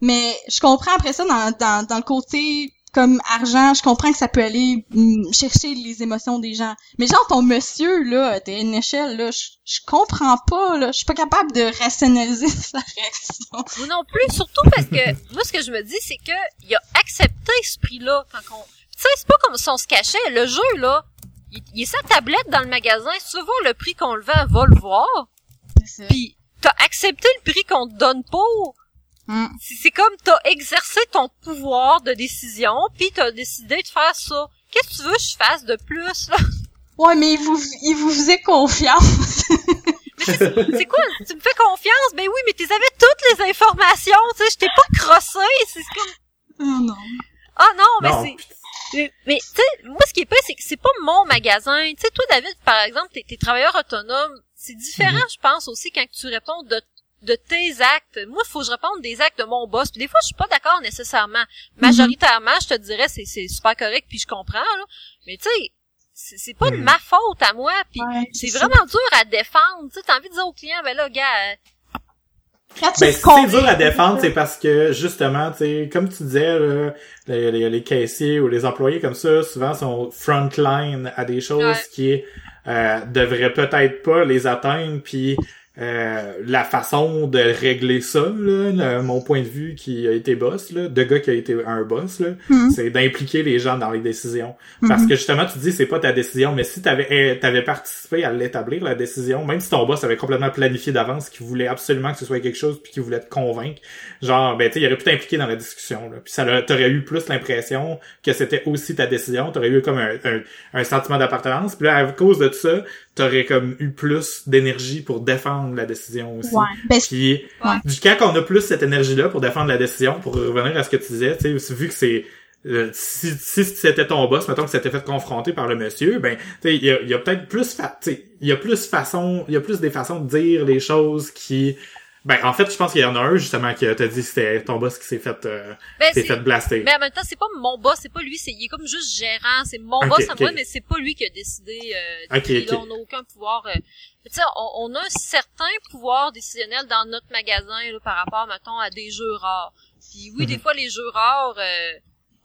Mais je comprends après ça, dans, dans, dans le côté comme argent, je comprends que ça peut aller mm, chercher les émotions des gens. Mais genre ton monsieur là, t'es une échelle là, je je comprends pas là, je suis pas capable de rationaliser sa réaction. Vous non plus, surtout parce que moi ce que je me dis c'est que il a accepté ce prix-là quand on. Tu sais, c'est pas comme si on se cachait. Le jeu là, il, il est sa tablette dans le magasin. Voir le prix qu'on le vend, va le voir. Puis t'as accepté le prix qu'on te donne pour. Mm. C'est comme t'as exercé ton pouvoir de décision, puis t'as décidé de faire ça. Qu'est-ce que tu veux que je fasse de plus là? Ouais, mais il vous il vous faisait confiance. C'est quoi? Tu me fais confiance? Ben oui, mais tu avais toutes les informations. Tu sais, je t'ai pas crossé. C'est comme oh non. ah non, mais c'est mais, mais, tu sais, moi, ce qui est pas, c'est que c'est pas mon magasin. Tu sais, toi, David, par exemple, t'es, t'es travailleur autonome. C'est différent, Mhm. je pense, aussi, quand tu réponds de, de tes actes. Moi, il faut que je réponde des actes de mon boss. Puis des fois, je suis pas d'accord nécessairement. Majoritairement, je te dirais, c'est, c'est super correct, puis je comprends, là. Mais tu sais, c'est, pas de Mhm. ma faute à moi. Puis Ouais, c'est vraiment dur à défendre. Tu sais, t'as envie de dire au client, ben là, gars, Quand tu Ben, si c'est dur à défendre, c'est parce que, justement, tu sais, comme tu disais, là, les, les, les caissiers ou les employés comme ça, souvent, sont frontline à des choses Ouais. qui euh, devraient peut-être pas les atteindre, puis euh, la façon de régler ça, là, le- mon point de vue qui a été boss, là, de gars qui a été un boss, là, Mhm. c'est d'impliquer les gens dans les décisions. Parce que justement, tu dis c'est pas ta décision, mais si t'avais eh, t'avais participé à l'établir la décision, même si ton boss avait complètement planifié d'avance qu'il voulait absolument que ce soit quelque chose puis qu'il voulait te convaincre, genre ben tu il aurait pu t'impliquer dans la discussion là. Puis ça t'aurais eu plus l'impression que c'était aussi ta décision, t'aurais eu comme un, un, un sentiment d'appartenance. Puis là à cause de tout ça, t'aurais comme eu plus d'énergie pour défendre la décision aussi. Ouais. Ben, Puis Ouais. du quand on a plus cette énergie-là pour défendre la décision, pour revenir à ce que tu disais, tu sais, vu que c'est euh, si, si c'était ton boss, mettons que c'était fait confronter par le monsieur, ben, tu sais, il y a, y a peut-être plus, fa- tu sais, il y a plus façon, il y a plus des façons de dire les choses qui, ben, en fait, je pense qu'il y en a un justement qui t'a dit que c'était ton boss qui s'est fait, euh, ben, s'est fait blaster. Mais en même temps, c'est pas mon boss, c'est pas lui, c'est il est comme juste gérant, c'est mon boss à moi, mais c'est pas lui qui a décidé. Euh, on n'a aucun pouvoir. euh, tu sais, on, on a un certain pouvoir décisionnel dans notre magasin là, par rapport, mettons, à des jeux rares. Puis oui, Mhm. des fois les jeux rares, euh,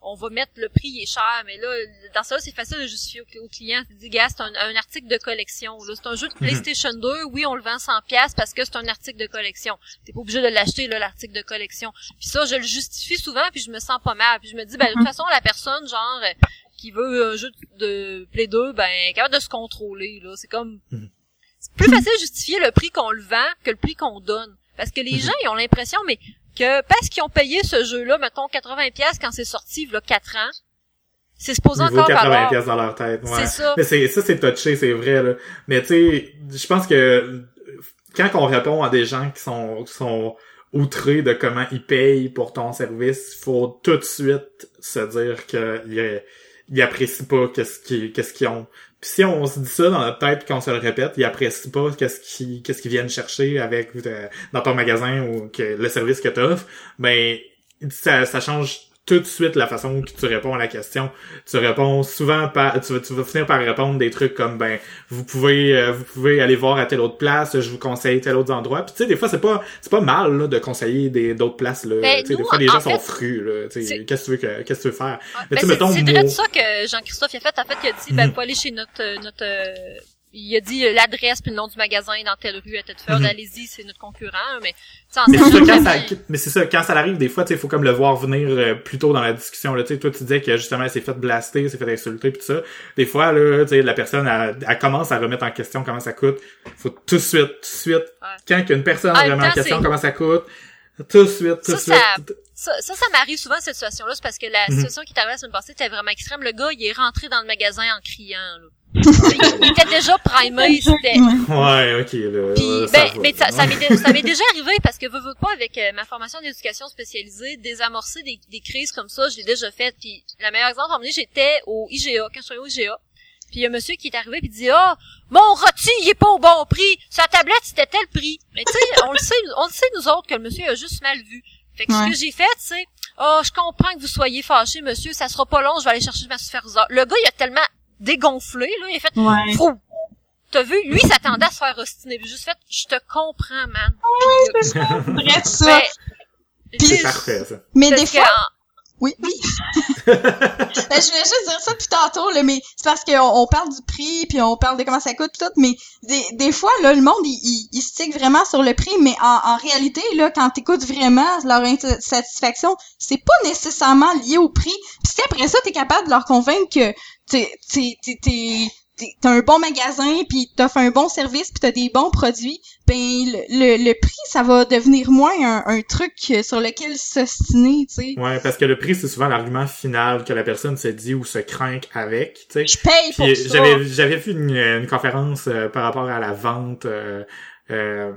on va mettre le prix il est cher, mais là, dans ça, c'est facile de justifier au, au client. Tu dis, gars, c'est un, un article de collection. Là, c'est un jeu de PlayStation 2. Oui, on le vend 100 pièces parce que c'est un article de collection. T'es pas obligé de l'acheter là, l'article de collection. Puis ça, je le justifie souvent, puis je me sens pas mal. Puis je me dis, ben de toute façon, la personne, genre, qui veut un jeu de Play 2, ben, elle est capable de se contrôler. Là, c'est comme, Mhm. c'est plus facile de justifier le prix qu'on le vend que le prix qu'on donne. Parce que les Mhm. gens, ils ont l'impression, mais que parce qu'ils ont payé ce jeu-là, mettons 80 pièces quand c'est sorti, il y a 4 ans, c'est supposé encore 80 valoir. pièces dans leur tête. Ouais. C'est ça. Mais c'est, ça, c'est touché, c'est vrai, là. Mais tu sais, je pense que quand on répond à des gens qui sont, qui sont outrés de comment ils payent pour ton service, il faut tout de suite se dire qu'ils ils apprécient pas qu'est-ce qu'ils, qu'est-ce qu'ils ont. Puis si on se dit ça dans notre tête qu'on se le répète, ils apprécient pas qu'est-ce qu'ils, qu'est-ce qu'ils viennent chercher avec, euh, dans ton magasin ou que le service que tu offres, ben, ça, ça change tout de suite la façon que tu réponds à la question. Tu réponds souvent par, tu vas, tu vas finir par répondre des trucs comme ben vous pouvez euh, vous pouvez aller voir à telle autre place, je vous conseille tel autre endroit. Puis tu sais des fois c'est pas c'est pas mal là, de conseiller des d'autres places là. Ben, Tu sais, des nous, fois les en gens fait, sont frus là. Tu sais, c'est- Qu'est-ce que tu veux que qu'est-ce que tu veux faire? Mais ben, c'est direct ça que Jean-Christophe a fait. En fait, il a dit, ben, Mhm. faut aller chez notre, euh, notre, euh, il a dit euh, l'adresse puis le nom du magasin dans telle rue à Tedford. Mhm. Allez-y, c'est notre concurrent. Mais, en Mais c'est ça, mais c'est ça, quand ça arrive, des fois, tu sais, il faut comme le voir venir euh, plus tôt dans la discussion, là, tu sais, toi, tu disais que justement, elle s'est fait blaster, s'est fait insulter, pis tout ça. Des fois, là, tu sais, la personne, elle, elle commence à remettre en question comment ça coûte. Faut tout de suite, tout de suite, quand qu'une personne remet en question comment ça coûte, tout de suite, tout de suite. ça, ça, ça m'arrive souvent cette situation-là, c'est parce que la Mhm. situation qui est arrivée la semaine passée était vraiment extrême. Le gars, il est rentré dans le magasin en criant. Là. Il, était déjà primé, c'était. Ouais. Ouais, ok, là. Puis, ben, mais ça, m'est dé- ça m'est déjà arrivé parce que veux, veux pas avec euh, ma formation d'éducation spécialisée, désamorcer des, des crises comme ça, je l'ai déjà fait. Puis la meilleure exemple, à un moment donné, j'étais au IGA, quand je suis au IGA. Puis il y a un monsieur qui est arrivé puis il dit ah mon rôti il est pas au bon prix sa tablette c'était tel prix mais tu sais on le sait on le sait nous autres que le monsieur a juste mal vu fait que Ouais. ce que j'ai fait c'est oh je comprends que vous soyez fâché monsieur ça sera pas long je vais aller chercher ma superviseur le gars il a tellement dégonflé là il a fait Ouais. Fou. T'as vu, lui, il s'attendait à se faire ostiner. J'ai juste fait, je te comprends, man. Ça. Ben, Puis- C'est parfait, ça. mais des fois, Oui, oui. Ben, je voulais juste dire ça depuis tantôt, là, mais c'est parce qu'on on parle du prix, puis on parle de comment ça coûte, tout, mais des, des fois, là, le monde, il, il, il stick vraiment sur le prix, mais en, en réalité, là, quand t'écoutes vraiment leur satisfaction, c'est pas nécessairement lié au prix. Puis si après ça, t'es capable de leur convaincre que t'es, t'es, t'es, t'es- t'es- t'as un bon magasin, puis t'offres un bon service, puis t'as des bons produits, ben le, le, le prix, ça va devenir moins un, un truc sur lequel s'ostiner, tu sais. Ouais, parce que le prix, c'est souvent l'argument final que la personne se dit ou se craint avec, tu sais. Je paye pour ça. j'avais j'avais vu une, une conférence euh, par rapport à la vente. Euh, euh,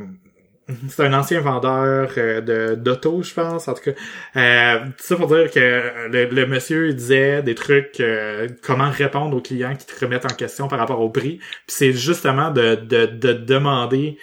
c'est un ancien vendeur euh, de d'auto, je pense. En tout cas, euh, ça pour dire que le, le monsieur disait des trucs, euh, comment répondre aux clients qui te remettent en question par rapport au prix. Puis c'est justement de, de, de demander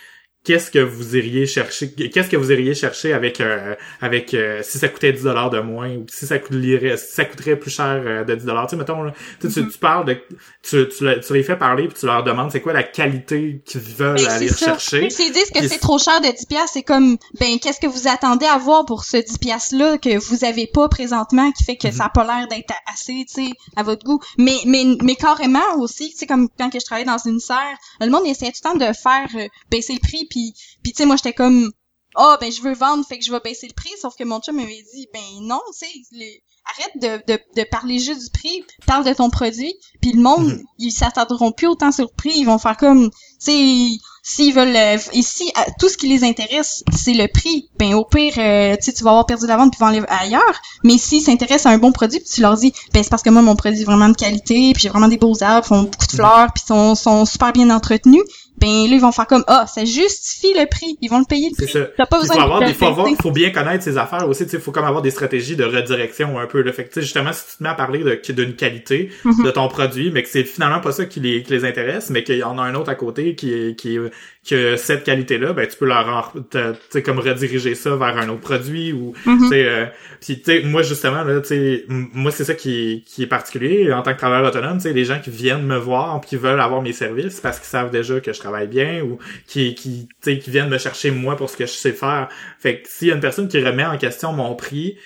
qu'est-ce que vous iriez chercher qu'est-ce que vous iriez chercher avec euh, avec euh, si ça coûtait 10 dollars de moins ou si ça coûterait si ça coûterait plus cher euh, de 10 dollars? Tu sais mettons là, tu, tu, tu parles de tu, tu, le- tu les fais parler puis tu leur demandes c'est quoi la qualité qu'ils veulent Ben, aller rechercher S'ils disent que c'est trop cher de 10 piastres, c'est comme, ben, qu'est-ce que vous attendez à voir pour ce 10 piastres-là que vous avez pas présentement, qui fait que Mhm. ça a pas l'air d'être assez, tu sais, à votre goût? Mais, mais, mais carrément aussi, tu sais, comme quand que je travaillais dans une serre, le monde essayait tout le temps de faire euh, baisser le prix, puis, puis tu sais, moi, j'étais comme, ah, ben, je veux vendre, fait que je vais baisser le prix, sauf que mon chum m'avait dit, ben, non, tu sais, arrête de, de, de parler juste du prix, parle de ton produit, puis le monde, Mhm. ils s'attarderont plus autant sur le prix, ils vont faire comme, tu sais, s'ils veulent, euh, ici, à- tout ce qui les intéresse, c'est le prix, ben, au pire, euh, tu sais, tu vas avoir perdu la vente puis aller ailleurs, mais s'ils s'intéressent à un bon produit, puis tu leur dis, ben, c'est parce que moi, mon produit est vraiment de qualité, puis j'ai vraiment des beaux arbres, font beaucoup de fleurs, puis sont, sont super bien entretenus, ben, là, ils vont faire comme, ah, ça justifie le prix, ils vont le payer le prix. T'as pas il besoin faut avoir de des avoir, qualité. faut bien connaître ses affaires aussi tu sais faut comme avoir des stratégies de redirection un peu là fait que justement si tu te mets à parler d'une qualité Mhm. de ton produit mais que c'est finalement pas ça qui les qui les intéresse mais qu'il y en a un autre à côté qui est qui est que cette qualité là ben tu peux leur en- te- tu sais comme rediriger ça vers un autre produit ou Mhm. tu sais euh, puis tu sais moi justement là tu sais m- moi c'est ça qui est, qui est particulier en tant que travailleur autonome tu sais les gens qui viennent me voir puis qui veulent avoir mes services parce qu'ils savent déjà que je travaille bien ou qui qui tu sais qui viennent me chercher moi pour ce que je sais faire fait que s'il y a une personne qui remet en question mon prix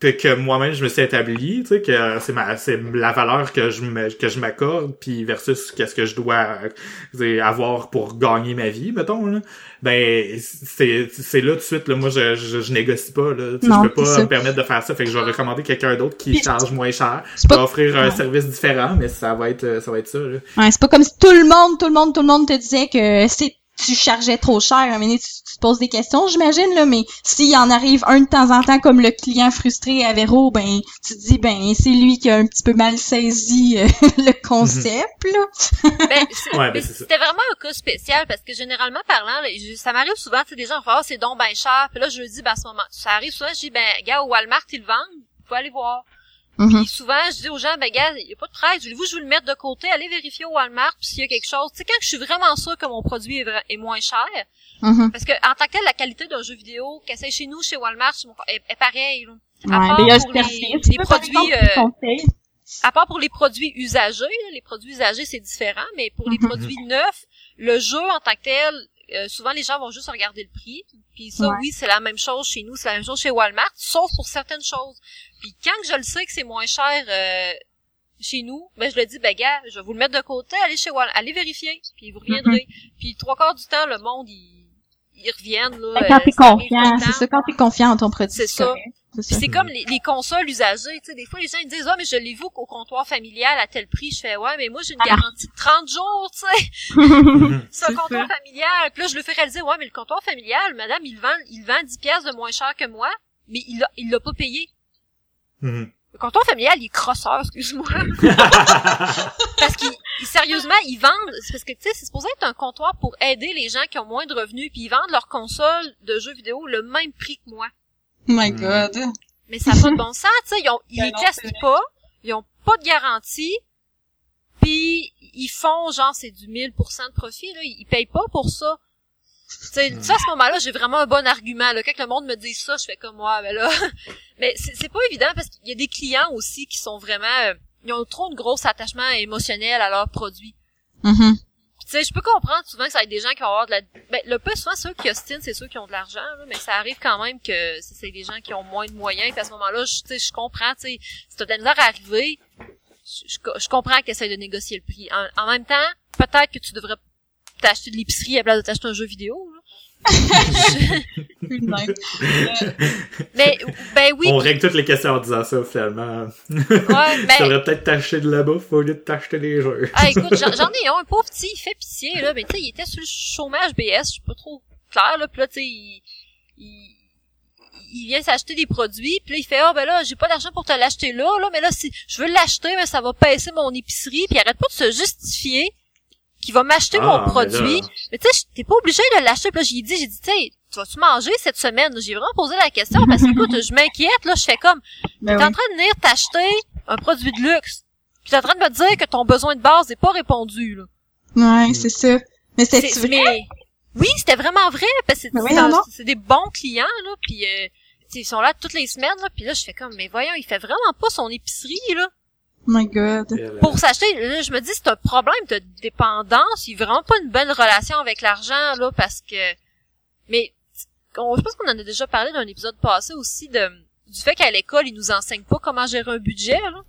que moi-même je me suis établi, tu sais que c'est ma c'est la valeur que je me que je m'accorde puis versus qu'est-ce que je dois avoir pour gagner ma vie mettons là. Ben c'est c'est là tout de suite là moi je je, je négocie pas là, tu sais, Non, je peux pas me permettre de faire ça fait que je vais recommander quelqu'un d'autre qui Puis- charge moins cher, qui va offrir un Ouais. service différent mais ça va être ça va être ça là. Ouais, c'est pas comme si tout le monde, tout le monde, tout le monde te disait que c'est tu chargeais trop cher. À un donné, tu, tu te poses des questions, j'imagine, là, mais s'il en arrive un de temps en temps comme le client frustré à Véro, ben, tu te dis, ben, c'est lui qui a un petit peu mal saisi euh, le concept, là. Ben, Ouais, ben, c'était vraiment un cas spécial parce que généralement parlant, là, je- ça m'arrive souvent, tu sais, des gens vont faire, Ah, c'est donc ben cher, puis là, je le dis, ben, à ce moment, ça arrive souvent, je dis, ben, gars, au Walmart, ils le vendent, faut aller voir. Mhm. Puis souvent, je dis aux gens, ben, gars, il y a pas de presse, voulez-vous, je vais le mettre de côté, allez vérifier au Walmart, puis s'il y a quelque chose, tu sais, quand je suis vraiment sûre que mon produit est, moins cher, Mhm. parce que, en tant que tel, la qualité d'un jeu vidéo, qu'elle soit chez nous, chez Walmart, chez mon- est, est pareille. À Ouais, part pour les- produits, euh. À part pour les produits usagés, là, les produits usagés c'est différent, mais pour les Mhm. produits neufs, le jeu en tant que tel, euh, souvent les gens vont juste regarder le prix. Puis ça, Ouais. oui, c'est la même chose chez nous, c'est la même chose chez Walmart, sauf pour certaines choses. Puis quand que je le sais que c'est moins cher euh, chez nous, ben je le dis, ben gars, je vais vous le mettre de côté, allez chez Walmart, allez vérifier, puis vous reviendrez. Puis trois quarts du temps, le monde, ils, ils reviennent. Là, Ben, quand euh, t'es tout confiant, c'est ça, quand t'es confiant en ton produit. C'est ça. C'est Puis ça. c'est comme les, les consoles usagées, tu sais, des fois les gens ils disent ah mais je l'ai vu au comptoir familial à tel prix, je fais ouais mais moi j'ai une Ah. garantie de 30 jours, tu sais, c'est un C'est comptoir familial. Puis là je le fais réaliser ouais mais le comptoir familial, madame, il vend il vend 10 pièces de moins cher que moi, mais il l'a il l'a pas payé. Mhm. Le comptoir familial, il est crosseur, excuse-moi. parce qu'ils ils- sérieusement, ils vendent c'est parce que tu sais, c'est supposé être un comptoir pour aider les gens qui ont moins de revenus, puis ils vendent leurs consoles de jeux vidéo le même prix que moi. Oh my god. Mais ça n'a pas de bon sens, tu sais, ils, ont, ils Ben les non, testent pas, ils ont pas de garantie, puis ils font genre c'est du 1000% de profit, là, ils, ils payent pas pour ça. Tu sais, ça, à ce moment-là, j'ai vraiment un bon argument. Là. Quand le monde me dit ça, je fais comme moi, ben là. Mais c'est pas évident parce qu'il y a des clients aussi qui sont vraiment, euh, ils ont trop de gros attachement émotionnel à leurs produits. Mhm. Tu sais, je peux comprendre souvent que ça va être des gens qui vont avoir de la... Ben, le plus souvent, ceux qui ostinent, c'est ceux qui ont de l'argent, mais ça arrive quand même que c'est des gens qui ont moins de moyens, puis à ce moment-là, je, tu sais, je comprends, tu sais, si t'as de la misère à arriver, je, je, je comprends que t'essayes de négocier le prix. En, en même temps, peut-être que tu devrais t'acheter de l'épicerie à la place de t'acheter un jeu vidéo, là. Plus de même. Mais, ben oui, On règle toutes les questions en disant ça, finalement. ouais, Tu ben... peut-être t'acheter de la bouffe au lieu de t'acheter des jeux. Ah, écoute, j'en ai un, un pauvre petit, il fait pitié, là, mais tu sais, il était sur le chômage BS, je suis pas trop clair, là, pis là, tu sais, il, il, il vient s'acheter des produits, puis là, il fait, ah, ben là, j'ai pas d'argent pour te l'acheter là, là, mais là, si je veux l'acheter, mais ça va baisser mon épicerie, puis il arrête pas de se justifier qu'il va m'acheter Ah, mon mais produit. là- Mais tu sais, t'es pas obligé de l'acheter, puis là, j'ai dit, j'ai dit, tu sais, tu vas-tu manger cette semaine? J'ai vraiment posé la question, parce que, écoute, je m'inquiète, là, je fais comme, Ben T'es en train de venir t'acheter un produit de luxe. Puis t'es en train de me dire que ton besoin de base n'est pas répondu, là. Ouais, c'est ça. Mais c'est C'est- vrai? mais oui, c'était vraiment vrai parce que c'est- c'est des bons clients là, puis euh, tu sais, ils sont là toutes les semaines là, puis là je fais comme mais voyons, il fait vraiment pas son épicerie là Oh my god. Là- pour s'acheter. Là, je me dis c'est un problème de dépendance, il a vraiment pas une bonne relation avec l'argent là parce que mais on, je pense qu'on en a déjà parlé dans un épisode passé aussi de du fait qu'à l'école, ils nous enseignent pas comment gérer un budget là.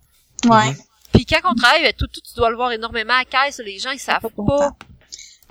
Ouais. Puis quand on travaille, tout, tout, tu dois le voir énormément à caisse, les gens, ils savent pas.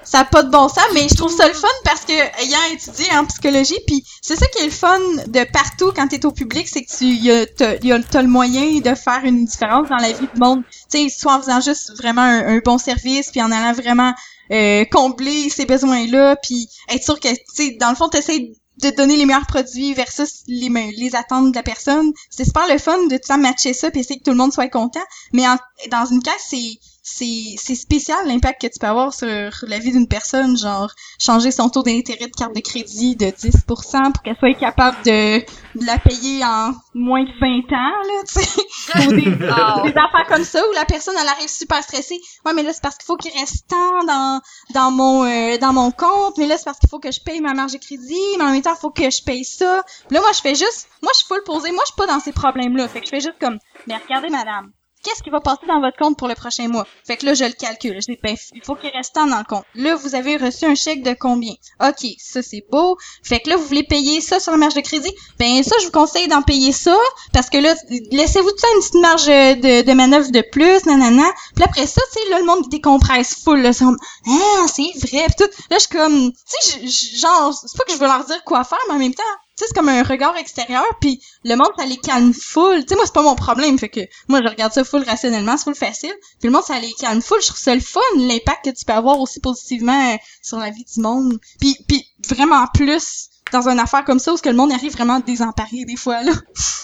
Ça a pas de bon sens, mais je trouve ça le fun parce que ayant étudié en psychologie, puis c'est ça qui est le fun de partout quand t'es au public, c'est que tu y a, y a- t'as le moyen de faire une différence dans la vie du monde. Tu sais, soit en faisant juste vraiment un, bon service, puis en allant vraiment euh, combler ces besoins-là, puis être sûr que, tu sais, dans le fond, t'essayes de donner les meilleurs produits versus les, les attentes de la personne. C'est super le fun de tout ça matcher ça, puis essayer que tout le monde soit content. Mais en- dans une caisse, c'est c'est c'est spécial l'impact que tu peux avoir sur la vie d'une personne, genre changer son taux d'intérêt de carte de crédit de 10% pour qu'elle soit capable de, de la payer en moins de 20 ans, là, tu sais. Ou des, des affaires comme ça où la personne elle arrive super stressée. Ouais, mais là c'est parce qu'il faut qu'il reste tant dans dans mon euh, dans mon compte, mais là c'est parce qu'il faut que je paye ma marge de crédit, mais en même temps il faut que je paye ça. Puis là moi je fais juste moi je suis full posée, moi je suis pas dans ces problèmes-là. Fait que je fais juste comme mais regardez madame, qu'est-ce qui va passer dans votre compte pour le prochain mois? Fait que là, je le calcule. Je dis, ben, il faut qu'il reste tant dans le compte. Là, vous avez reçu un chèque de combien? OK, ça, c'est beau. Fait que là, vous voulez payer ça sur la marge de crédit? Ben, ça, je vous conseille d'en payer ça, parce que là, laissez-vous tout ça une petite marge de, de manœuvre de plus, nanana. Puis après ça, tu sais, là, le monde décompresse full, là. C'est ah, c'est vrai, pis tout. Là, je suis comme, tu sais, genre, c'est pas que je veux leur dire quoi faire, mais en même temps, sais, c'est comme un regard extérieur, puis le monde, ça les calme full. Tu sais, moi, c'est pas mon problème, fait que moi, je regarde ça full rationnellement, c'est full facile. Puis le monde, ça les calme full. Je trouve ça le fun, l'impact que tu peux avoir aussi positivement euh, sur la vie du monde. Puis, puis vraiment plus dans une affaire comme ça où ce que le monde arrive vraiment désemparé des fois, là.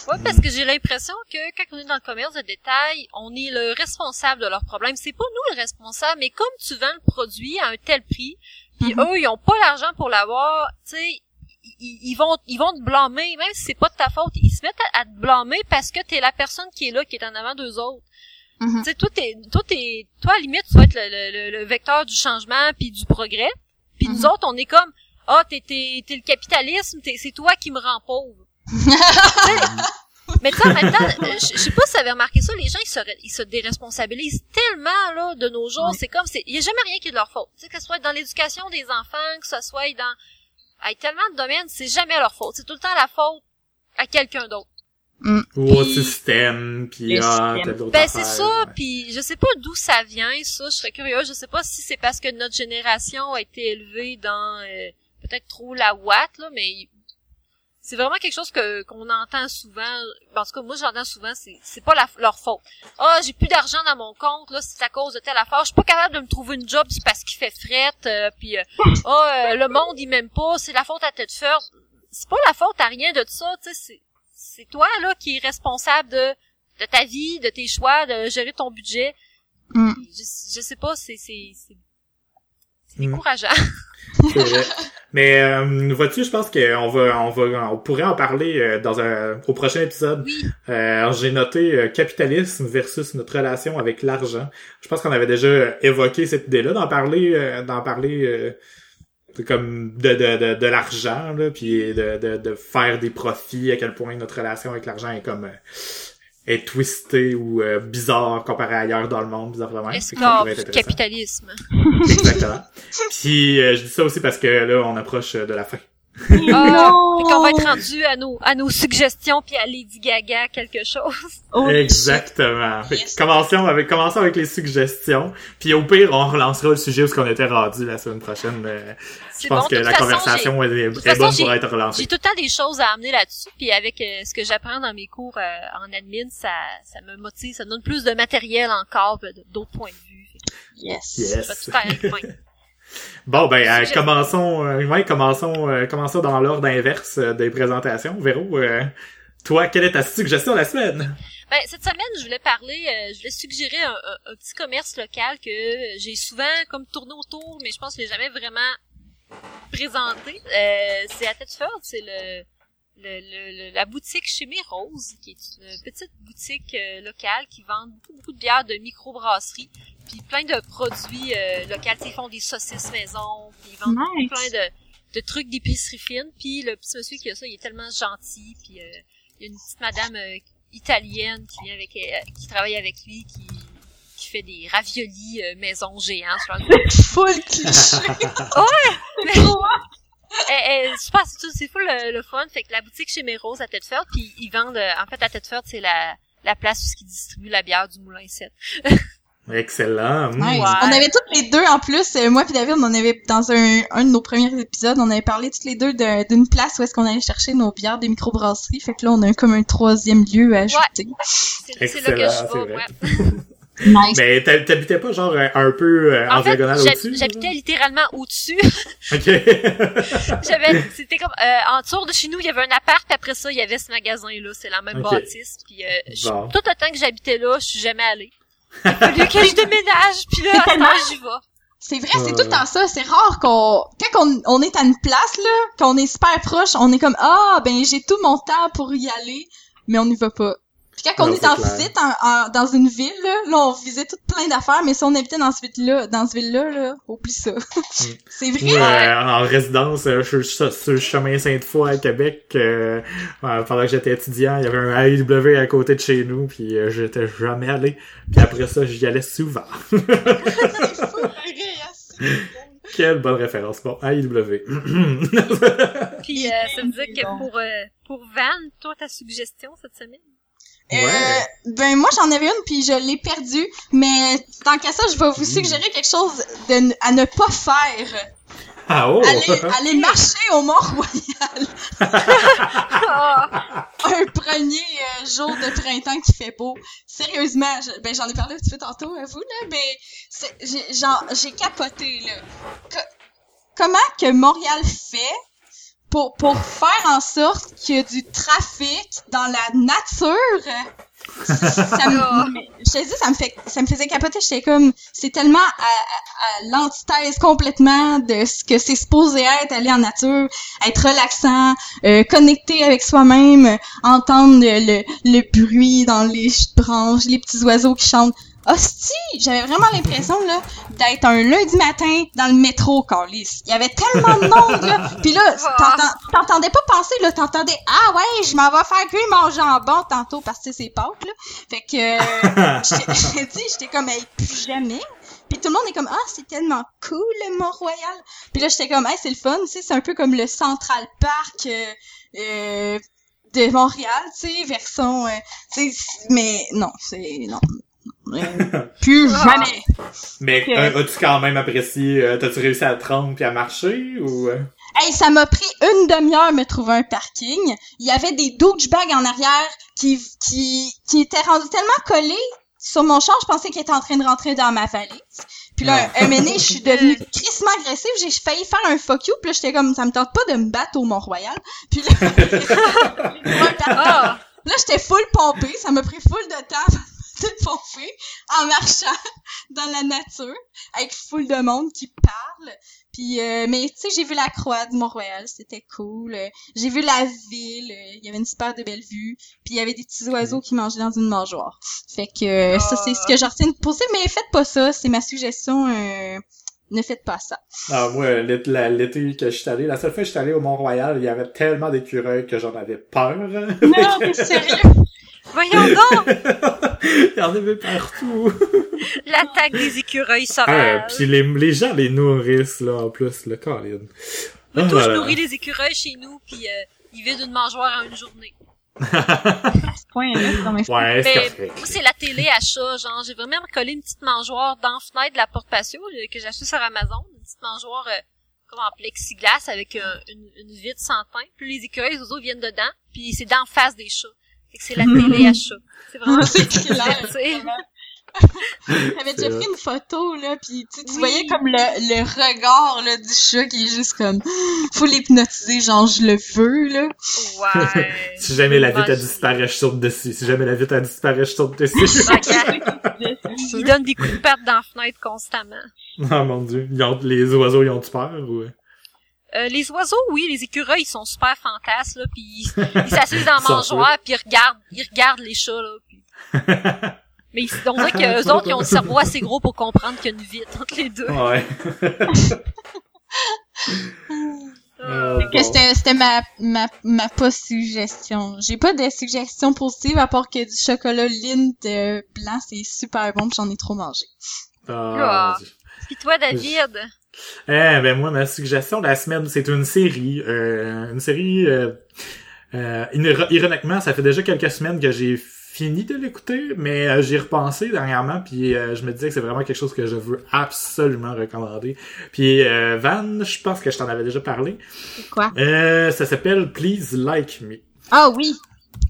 Ouais, parce que j'ai l'impression que quand on est dans le commerce de détail, on est le responsable de leurs problèmes. C'est pas nous le responsable, mais comme tu vends le produit à un tel prix, puis Mhm. eux, ils ont pas l'argent pour l'avoir, tu sais, ils, ils vont ils vont te blâmer, même si c'est pas de ta faute, ils se mettent à, à te blâmer parce que t'es la personne qui est là, qui est en avant d'eux autres. Mhm. Tu sais, toi, t'es, toi, t'es, toi, à la limite, tu vas être le, le- le- le vecteur du changement puis du progrès. Puis nous Mhm. autres, on est comme, ah, t'es, t'es, t'es le capitalisme, c'est toi qui me rend pauvre. Mais tu sais, en même temps, je sais pas si vous avez remarqué ça, les gens, ils se, ils se déresponsabilisent tellement, là, de nos jours. C'est comme, c'est, il y a jamais rien qui est de leur faute. Tu sais, que ce soit dans l'éducation des enfants, que ce soit dans, hey, tellement de domaines, c'est jamais leur faute. C'est tout le temps la faute à quelqu'un d'autre. Ou au système, puis ah, système. t'as d'autres Ben, c'est ça, ouais. puis je sais pas d'où ça vient, ça, je serais curieuse. Je sais pas si c'est parce que notre génération a été élevée dans, euh, peut-être trop la ouate, là, mais c'est vraiment quelque chose que qu'on entend souvent. En tout cas, moi, j'entends souvent, c'est c'est pas la- leur faute. Ah, j'ai plus d'argent dans mon compte, là, c'est à cause de telle affaire. Je suis pas capable de me trouver une job, c'est parce qu'il fait fret, euh, puis euh, ah, euh, le monde, il m'aime pas, c'est la faute à tête forte. C'est pas la faute à rien de ça, tu sais, c'est c'est toi, là, qui est responsable de de ta vie, de tes choix, de gérer ton budget. Mm. Je, je sais pas, c'est c'est c'est c'est Mm. décourageant. Mais euh, vois-tu, je pense qu'on va, on va, on pourrait en parler euh, dans un au prochain épisode. Oui. Euh, J'ai noté euh, capitalisme versus notre relation avec l'argent. Je pense qu'on avait déjà évoqué cette idée-là d'en parler, euh, d'en parler euh, comme de de de, de l'argent puis de, de de faire des profits. À quel point notre relation avec l'argent est comme euh, est twistée ou euh, bizarre comparé à ailleurs dans le monde, bizarre vraiment. Esclave, capitalisme? Exactement. Puis euh, je dis ça aussi parce que là, on approche euh, de la fin. Ah, Non! fait qu'on va être rendu à nos à nos suggestions puis à Lady Gaga quelque chose. Oh, Exactement. Fait que Yes. commençons avec commençons avec les suggestions. Puis au pire, on relancera le sujet où ce qu'on était rendu la semaine prochaine. mais je pense bon. que la façon, conversation est, est façon, bonne j'ai- pour être J'ai relancée. tout le temps des choses à amener là-dessus, puis avec euh, ce que j'apprends dans mes cours euh, en admin, ça, ça me motive, ça me donne plus de matériel encore, d'autres points de vue. Que Yes. Je vais Yes. tout faire avec moi. Bon ben euh, commençons euh, ouais, commençons euh, commençons dans l'ordre inverse euh, des présentations. Véro, euh, toi, quelle est ta suggestion de la semaine? Ben, cette semaine, je voulais parler, euh, je voulais suggérer un, un- un petit commerce local que j'ai souvent comme tourné autour, mais je pense que je l'ai jamais vraiment présenté. Euh, c'est à Thetford, c'est le, le, le- le- la boutique chez Mes Roses, qui est une petite boutique euh, locale qui vend beaucoup, beaucoup de bières de microbrasserie, puis plein de produits euh, locaux. Ils font des saucisses maison, puis ils vendent Nice. plein de, de trucs d'épicerie fine. Puis le petit monsieur qui a ça, il est tellement gentil, puis euh, il y a une petite madame euh, italienne qui vient avec euh, qui travaille avec lui qui qui fait des raviolis euh, maison géants Full cliché. Mais- Eh, eh, c'est pas c'est tout- c'est full le, le fun fait que la boutique chez Méros à Thetford puis ils vendent euh, en fait à Thetford c'est la la place où ils distribuent la bière du Moulin 7. Excellent. Mm. Nice. Ouais. On avait toutes les deux en plus, euh, moi puis David, on avait dans un, un de nos premiers épisodes, on avait parlé toutes les deux de- d'une place où est-ce qu'on allait chercher nos bières des microbrasseries. Fait que là, on a comme un troisième lieu à ajouter. C'est c'est là que Excellent, je vais. ouais. Nice. Mais t'hab- t'habitais pas genre un un peu euh, en, En fait, diagonale au-dessus? j'habitais littéralement au-dessus. Ok. J'avais, c'était comme, euh, en dessous de chez nous, il y avait un appart, puis après ça, il y avait ce magasin-là, c'est la même bâtisse, puis euh, Bon. tout le temps que j'habitais là, je suis jamais allée. Il a fallu que je déménage, puis là, tellement- j'y vais. C'est vrai, c'est Ouais. tout le temps ça. C'est rare qu'on, quand on, on est à une place, là, qu'on est super proche, on est comme, ah, ben, j'ai tout mon temps pour y aller, mais on n'y va pas. Puis quand on est en clair. visite en- en- dans une ville, là, là, on visite toutes plein d'affaires, mais si on habitait dans ce ville-là, dans ce ville-là, là, oublie ça. c'est vrai. Moi, euh, en résidence euh, sur, sur- sur le chemin Sainte-Foy à Québec, euh, euh, pendant que j'étais étudiant, il y avait un AEW à côté de chez nous, puis euh, j'étais jamais allé. Puis après ça, j'y allais souvent. C'est fou, pareil, Quelle bonne référence. Bon, AEW. Puis euh, ça veut dire que pour, euh, pour Van, toi, ta suggestion cette semaine? Ouais. Euh, ben moi j'en avais une puis je l'ai perdue, mais tant qu'à ça, je vais vous suggérer quelque chose de, à ne pas faire. ah oh! Aller, aller marcher au Mont-Royal un premier euh, jour de printemps qui fait beau. Sérieusement, je- ben j'en ai parlé un petit peu tantôt à vous là, mais j'ai capoté là. Co- comment que Montréal fait pour pour faire en sorte qu'il y a du trafic dans la nature ça me, je te dis, ça me fait, ça me faisait capoter. J'étais comme, c'est tellement à, à- à l'antithèse complètement de ce que c'est supposé être, aller en nature, être relaxant, euh, connecté avec soi-même, entendre le, le, bruit dans les ch- branches, les petits oiseaux qui chantent. Hostie, j'avais vraiment l'impression là d'être un lundi matin dans le métro, Carlis. Il y avait tellement de monde là. Puis là, t'entends- t'entendais pas penser là, t'entendais ah ouais, je m'en vais faire cuire mon jambon tantôt parce que c'est Pâques là. Fait que j'ai dit, j'étais comme hey, plus jamais. Puis tout le monde est comme ah c'est tellement cool le Mont-Royal. Puis là j'étais comme hey c'est le fun, tu sais c'est un peu comme le Central Park euh, euh, de Montréal, tu sais version euh, tu sais mais non c'est non. Plus Ah. jamais. Mais as-tu quand même apprécié, euh, t'as-tu réussi à te rendre puis à marcher ou... euh? Hey, ça m'a pris une demi-heure me trouver un parking. Il y avait des douchebags en arrière qui, qui, qui étaient rendus tellement collés sur mon char, je pensais qu'ils étaient en train de rentrer dans ma valise. Puis là, un je suis devenue crissement agressive, j'ai failli faire un fuck you, puis là, j'étais comme, ça me tente pas de me battre au Mont-Royal. Puis là. Ah! Là, j'étais full pompée, ça m'a pris full de temps de pomper en marchant dans la nature avec full de monde qui parle. Puis euh, mais tu sais, j'ai vu la croix du Mont-Royal, c'était cool. J'ai vu la ville, il y avait une super de belle vue, puis il y avait des petits oiseaux qui mangeaient dans une mangeoire. Fait que euh, ça c'est ce que j'en retiens de poser, mais faites pas ça, c'est ma suggestion euh, ne faites pas ça. Ah, moi, l'été que je suis allé, la seule fois que je suis allé au Mont-Royal, il y avait tellement d'écureuils que j'en avais peur. Non, t'es sérieux? Voyons donc! il y en avait partout. L'attaque des écureuils Ah, sauvages. puis les, les gens les nourrissent, là, en plus, le Colin. Moi, Ah, tout, je voilà. nourris les écureuils chez nous, puis euh, ils vident une mangeoire en une journée. Point là, mes Ouais, c'est moi, c'est la télé à chat, genre, j'ai vraiment collé une petite mangeoire dans la fenêtre de la porte patio que j'ai acheté sur Amazon, une petite mangeoire euh, comme en plexiglas avec euh, une, une vitre sans teint. Puis les écureuils, les oiseaux viennent dedans, puis c'est d'en face des chats. Fait que c'est la télé à chat. C'est vraiment C'est. J'avais déjà pris une photo, là, pis tu, tu Oui. voyais comme le, le regard, là, du chat qui est juste comme, faut l'hypnotiser, genre, je le veux, là. Ouais. Si jamais la a Imagine. disparu, je saute dessus. Si jamais la vitre a disparu, je saute dessus. Ils donnent des coups de patte dans la fenêtre constamment. oh mon dieu. Ils ont, les oiseaux, ils ont du peur ou... Euh, les oiseaux, oui, les écureuils, ils sont super fantasmes, là, puis ils s'assisent dans la mangeoire, puis ils regardent, ils regardent les chats, là, puis... Mais ils, on dirait qu'eux autres, ils ont le cerveau assez gros pour comprendre qu'il y a une vitre entre les deux. Ouais. Euh, Oh, Que bon. c'était, c'était ma, ma, ma pas suggestion. J'ai pas de suggestion positive à part que du chocolat Lindt euh, blanc, c'est super bon pis j'en ai trop mangé. Ah. Puis toi, David? Eh ben moi ma suggestion de la semaine c'est une série euh, une série euh, euh, iro- ironiquement ça fait déjà quelques semaines que j'ai fini de l'écouter mais euh, j'y ai repensé dernièrement puis euh, je me disais que c'est vraiment quelque chose que je veux absolument recommander puis euh, Van je pense que je t'en avais déjà parlé quoi? euh, ça s'appelle Please Like Me Ah oui!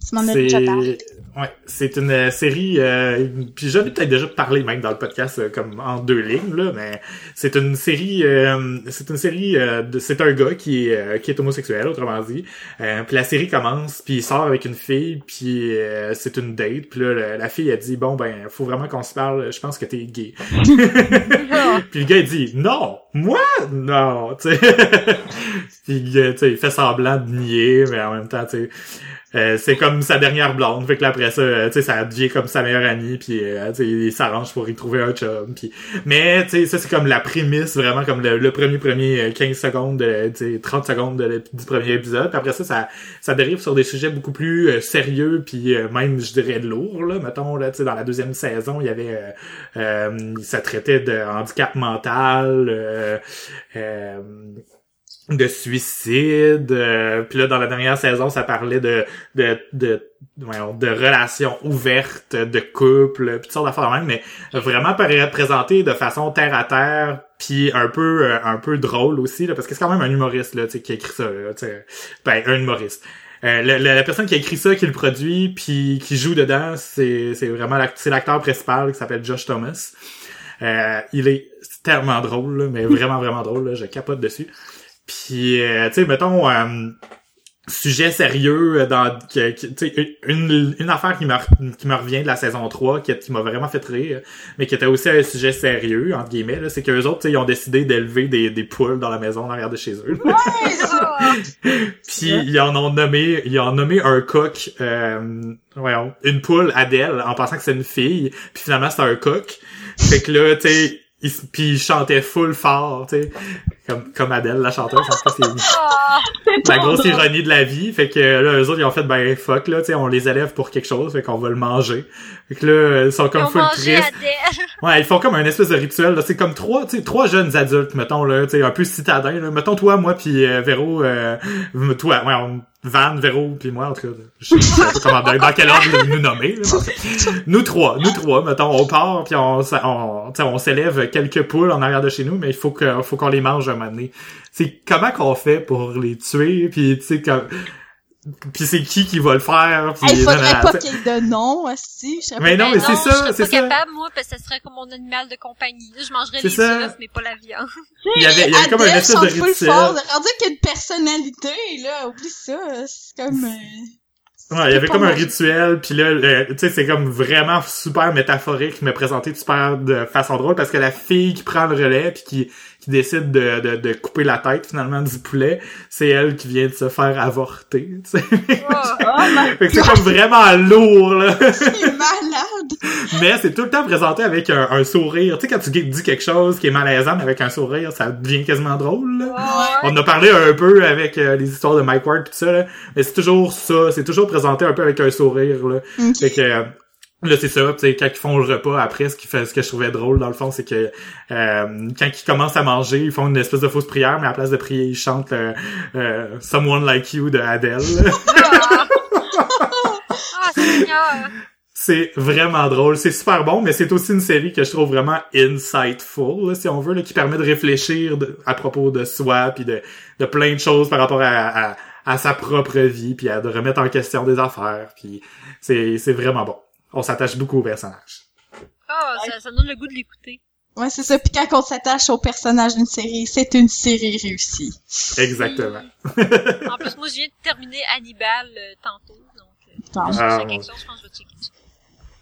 Tu m'en as c'est déjà parlé. ouais, c'est une euh, série euh, puis j'en ai peut-être déjà parlé même dans le podcast euh, comme en deux lignes là, mais c'est une série euh, c'est une série euh, de c'est un gars qui est euh, qui est homosexuel autrement dit. Euh, puis la série commence puis il sort avec une fille puis euh, c'est une date puis là la, la fille a dit bon ben faut vraiment qu'on se parle, je pense que t'es gay. puis le gars il dit non, moi non, tu sais. puis euh, tu sais il fait semblant de nier mais en même temps tu sais euh, c'est comme sa dernière blonde, fait que là après ça, euh, tu sais, ça devient comme sa meilleure amie, puis euh, il s'arrange pour y trouver un chum, puis mais tu sais, ça c'est comme la prémisse, vraiment comme le, premier premier euh, 15 secondes, de, tu sais, 30 secondes de du premier épisode, puis après ça, ça, ça dérive sur des sujets beaucoup plus euh, sérieux, puis euh, même je dirais lourds là, mettons là, tu sais, dans la deuxième saison, il y avait, euh, euh, ça traitait de handicap mental. De suicide euh, puis là dans la dernière saison ça parlait de de de voyons, de relations ouvertes de couple puis toutes sortes d'affaires de même mais vraiment pré- présenté de façon terre à terre puis un peu euh, un peu drôle aussi là parce que c'est quand même un humoriste là tu sais qui écrit ça là, ben un humoriste euh, le- le- la personne qui écrit ça, qui le produit, puis qui joue dedans, c'est c'est vraiment l'acteur principal qui s'appelle Josh Thomas. Euh, il est tellement drôle, là, mais vraiment vraiment drôle. Là, je capote dessus. Puis, euh, tu sais, mettons, euh, sujet sérieux dans que, que- tu sais, une, une affaire qui me qui me revient de la saison 3 qui, qui m'a vraiment fait rire mais qui était aussi un sujet sérieux entre guillemets c'est que les autres tu sais, ils ont décidé d'élever des, des poules dans la maison en arrière de chez eux. Ah, puis ils en ont nommé ils en ont nommé un coq euh, voyons, une poule Adèle en pensant que c'est une fille puis finalement c'est un coq. Fait que là tu sais il, puis il chantait full fort tu sais comme comme Adèle la chanteuse je pense que c'est ah, la grosse ironie de la vie. Fait que là, eux autres, ils ont fait, ben, fuck, là, tu sais, on les élève pour quelque chose, fait qu'on va le manger. Fait que là, ils sont comme full tristes. Ouais, ils font comme un espèce de rituel, là. C'est comme trois, tu sais, trois jeunes adultes, mettons, là, tu sais, un peu citadins, là. Mettons, toi, moi, puis euh, Véro, euh, toi, ouais, on, Van, Véro, puis moi, en tout cas, je sais pas comment, dans, quel ordre nous nommer, là. Nous trois, nous trois, mettons, on part, puis on, on, on s'élève quelques poules en arrière de chez nous, mais il faut que, faut qu'on les mange un moment donné. C'est comment qu'on fait pour les tuer, puis tu sais, comme... Puis c'est qui qui va le faire, puis... Il faudrait pas qu'il y ait de nom, aussi. Je Mais pas- non, mais c'est je ça, serais c'est pas ça. capable, moi, parce que ça serait comme mon animal de compagnie. Je mangerais C'est les ça. œufs, mais pas la viande. Il y avait, il y avait comme un espèce de rituel. fort. Rendu qu'il y a une personnalité, là, oublie ça. C'est comme... euh, Ouais, il y avait comme un rituel, puis là, euh, tu sais, c'est comme vraiment super métaphorique, mais présenté super de façon drôle, parce que la fille qui prend le relais, puis qui, qui décide de, de, de couper la tête, finalement, du poulet, c'est elle qui vient de se faire avorter. Oh my Fait que c'est comme vraiment lourd, là. il est malade! mais c'est tout le temps présenté avec un, un sourire. Tu sais, quand tu dis quelque chose qui est malaisant, mais avec un sourire, ça devient quasiment drôle, là. Ouais. On a parlé un peu avec euh, les histoires de Mike Ward pis tout ça, là. Mais c'est toujours ça. C'est toujours présenté un peu avec un sourire, là. Fait que, euh, là, c'est ça. Tu sais, quand ils font le repas après, ce qui fait, ce que je trouvais drôle, dans le fond, c'est que, euh, quand ils commencent à manger, ils font une espèce de fausse prière, mais à la place de prier, ils chantent, euh, euh, Someone Like You de Adele. Ah, Ah, Seigneur. c'est vraiment drôle. C'est super bon, mais c'est aussi une série que je trouve vraiment insightful, là, si on veut, là, qui permet de réfléchir de- à propos de soi, puis de, de plein de choses par rapport à, à, à sa propre vie, puis à de remettre en question des affaires, puis c'est, c'est vraiment bon. On s'attache beaucoup au personnage. Ah, ça, ça donne le goût de l'écouter. Ouais, c'est ça. Puis quand on s'attache au personnage d'une série, c'est une série réussie. Exactement. En plus, moi, je viens de terminer Hannibal euh, tantôt, donc euh, Ah, quelque chose, je pense que je vais checker ça.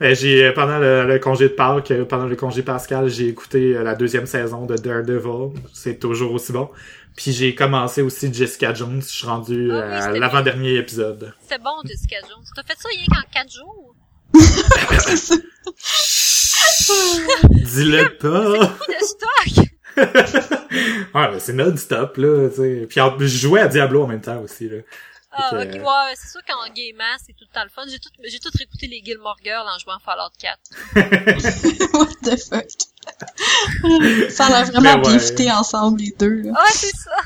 Euh, J'ai euh, pendant le, le congé de Pâques, pendant le congé pascal, j'ai écouté la deuxième saison de Daredevil. C'est toujours aussi bon. Puis j'ai commencé aussi Jessica Jones. Je suis rendu Ah oui, à l'avant-dernier épisode. C'était bon, Jessica Jones. T'as fait ça rien qu'en 4 jours? Dis-le pas. Coup de stock! ah, mais c'est non-stop, là, tu sais. Puis en- je jouais à Diablo en même temps aussi, là. Ah, ok, ouais, c'est sûr qu'en gaming, c'est tout le temps le fun. J'ai tout, j'ai tout réécouté les Gilmore Girls en jouant à Fallout 4. What the fuck? ça a l'air vraiment ouais. ensemble, les deux. là. Ouais, c'est ça.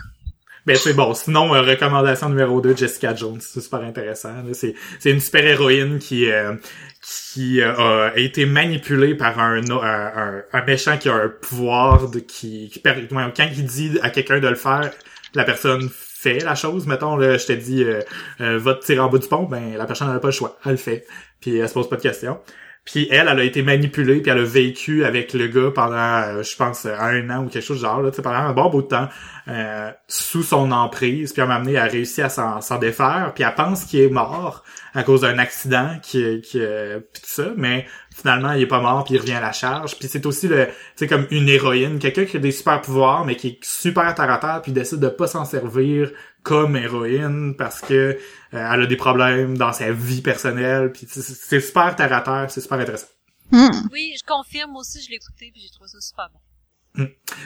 Ben c'est bon. Sinon, euh, recommandation numéro 2, Jessica Jones. C'est super intéressant. là. C'est, c'est une super héroïne qui, euh, qui euh, a été manipulée par un, un, un, méchant qui a un pouvoir de qui, qui quand il dit à quelqu'un de le faire, la personne fait la chose. Mettons, là, je te dis euh, euh, va te tirer en bas du pont, ben la personne n'a pas le choix. Elle le fait. Puis elle se pose pas de questions. Puis elle, elle a été manipulée, puis elle a vécu avec le gars pendant, euh, je pense, un an ou quelque chose du genre, là, pendant un bon bout de temps, euh, sous son emprise. Puis à un moment donné, elle a réussi à s'en, s'en défaire, puis elle pense qu'il est mort à cause d'un accident, qui, qui, euh, puis tout ça, mais finalement, il est pas mort, puis il revient à la charge. Puis c'est aussi, le, tu sais, comme une héroïne, quelqu'un qui a des super pouvoirs, mais qui est super terre à terre, puis décide de pas s'en servir comme héroïne parce que euh, elle a des problèmes dans sa vie personnelle. Puis c'est- c'est super terre à terre c'est super intéressant. Hmm. Oui, je confirme aussi, je l'ai écouté puis j'ai trouvé ça super bon.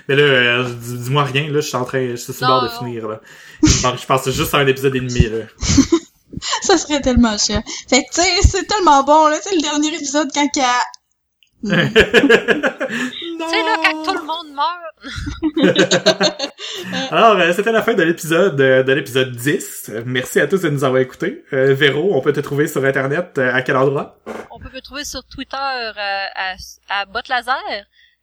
mais là euh, dis- dis-moi rien là je suis en train je suis sur le bord de finir là. Donc, je pense juste à un épisode et demi là Ça serait tellement chiant. Fait que, tu sais, c'est tellement bon, là. Tu sais, le dernier épisode, quand qu'elle... Tu sais, là, quand tout le monde meurt, Alors, euh, c'était la fin de l'épisode euh, de l'épisode 10. Euh, Merci à tous de nous avoir écoutés. Euh, Véro, on peut te trouver sur Internet euh, à quel endroit? on peut me trouver sur Twitter euh, à, à Botlaser.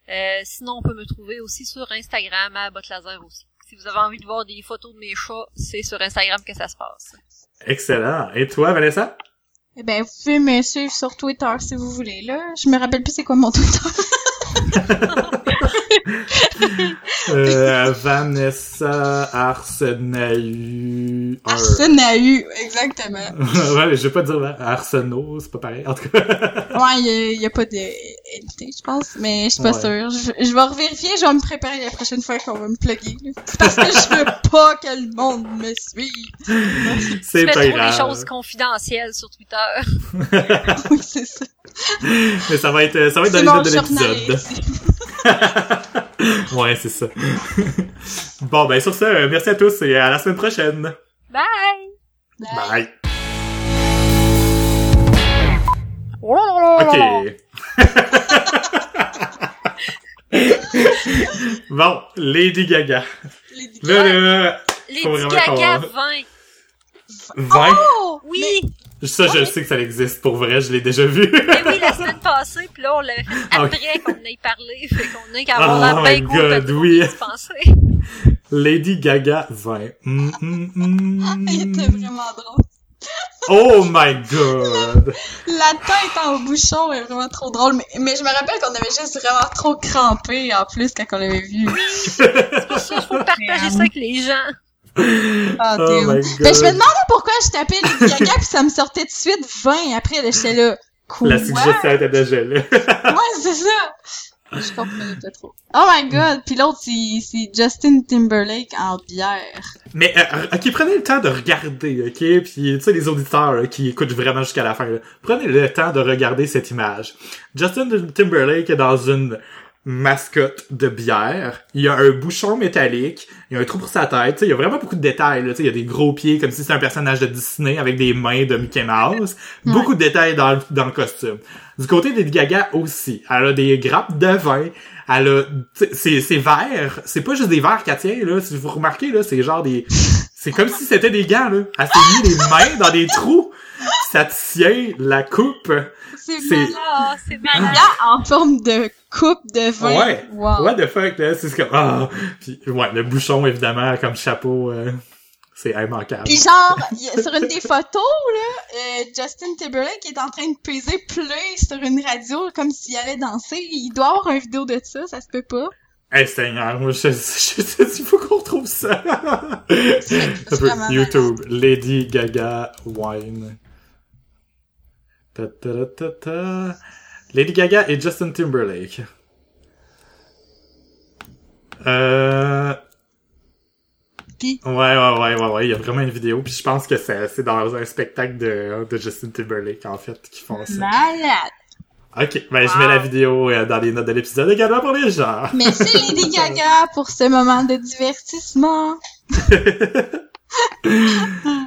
Euh, sinon, on peut me trouver aussi sur Instagram à Botlaser aussi. Si vous avez envie de voir des photos de mes chats, c'est sur Instagram que ça se passe. Excellent. Et toi, Vanessa? Eh ben, vous pouvez me suivre sur Twitter si vous voulez, là. Je me rappelle plus c'est quoi mon Twitter. Euh, Vanessa Arsenaü. Arsenaü, exactement. ouais, mais je vais pas dire Arsenault, c'est pas pareil. En tout cas. ouais, il y, a pas de NT, je pense, mais je suis pas Ouais. sûre. Je, je vais revérifier, je vais me préparer la prochaine fois qu'on va me plugger. Parce que je veux pas que le monde me suive. C'est pas grave. les choses confidentielles sur Twitter. Oui, c'est ça. Mais ça va être, ça va être dans les notes de l'épisode. ouais, c'est ça. bon, ben, sur ça, euh, merci à tous et à la semaine prochaine. Bye! Bye. Oh là là là là. Ok. bon, Lady Gaga. Lady Gaga. là, Lady Gaga qu'on- 20. 20. Oh! Oui! Ça, je sais que ça existe. Pour vrai, je l'ai déjà vu. Mais oui, la semaine passée, puis là, on l'avait fait Ah, après qu'on en ait parlé. Fait qu'on a qu'à avoir Oh bien God, oui. Lady Gaga 20. Mm, mm, mm. Il était vraiment drôle. Oh my god. La tête en bouchon est vraiment trop drôle. Mais, mais je me rappelle qu'on avait juste vraiment trop crampé en plus quand on l'avait vu. C'est pour ça qu'il faut partager ça avec les gens. Ah, Oh my god. Ben, je me demandais pourquoi je tapais Lady Gaga pis ça me sortait de suite 20. Après, j'étais là. Quoi? La suggestion était déjà là. Ouais, c'est ça. Je comprenais pas trop. Oh my god. Puis l'autre, c'est c'est Justin Timberlake en bière. Mais, euh, ok, prenez le temps de regarder, ok? Puis, tu sais, les auditeurs là, qui écoutent vraiment jusqu'à la fin, là, prenez le temps de regarder cette image. Justin Timberlake est dans une mascotte de bière. Il y a un bouchon métallique. Il y a un trou pour sa tête. Tu sais, il y a vraiment beaucoup de détails. Là. Il y a des gros pieds comme si c'était un personnage de Disney avec des mains de Mickey Mouse. Beaucoup de détails dans, le- dans le costume. Du côté de Lady Gaga aussi. Elle a des grappes de vin. Elle a... C'est c'est vert. C'est pas juste des verres qu'elle tient. Là. Si vous remarquez, là, c'est genre des... C'est comme si c'était des gants. Là. Elle s'est mis les mains dans des trous. Ça tient la coupe. C'est malade. Ah, c'est malade. gars en forme de coupe de vin. Ouais. Wow. What the fuck, là? C'est comme, ah! Puis, ouais, le bouchon, évidemment, comme chapeau, euh, c'est immanquable. Pis genre, sur une des photos, là, euh, Justin Timberlake est en train de peser play sur une radio comme s'il allait danser. Il doit avoir une vidéo de ça, ça se peut pas. Hey, Seigneur, moi, je, je, je, il faut qu'on retrouve ça. YouTube, Lady Gaga Wine. Ta, ta, ta, ta, ta. Lady Gaga et Justin Timberlake. Euh... Pis- Ouais, ouais, ouais, ouais, ouais, il y a vraiment une vidéo, puis je pense que c'est c'est dans un spectacle de, de Justin Timberlake, en fait, qui font ça. Malade. Ok, ben je mets la vidéo euh, dans les notes de l'épisode également pour les gens. Merci Lady Gaga pour ce moment de divertissement.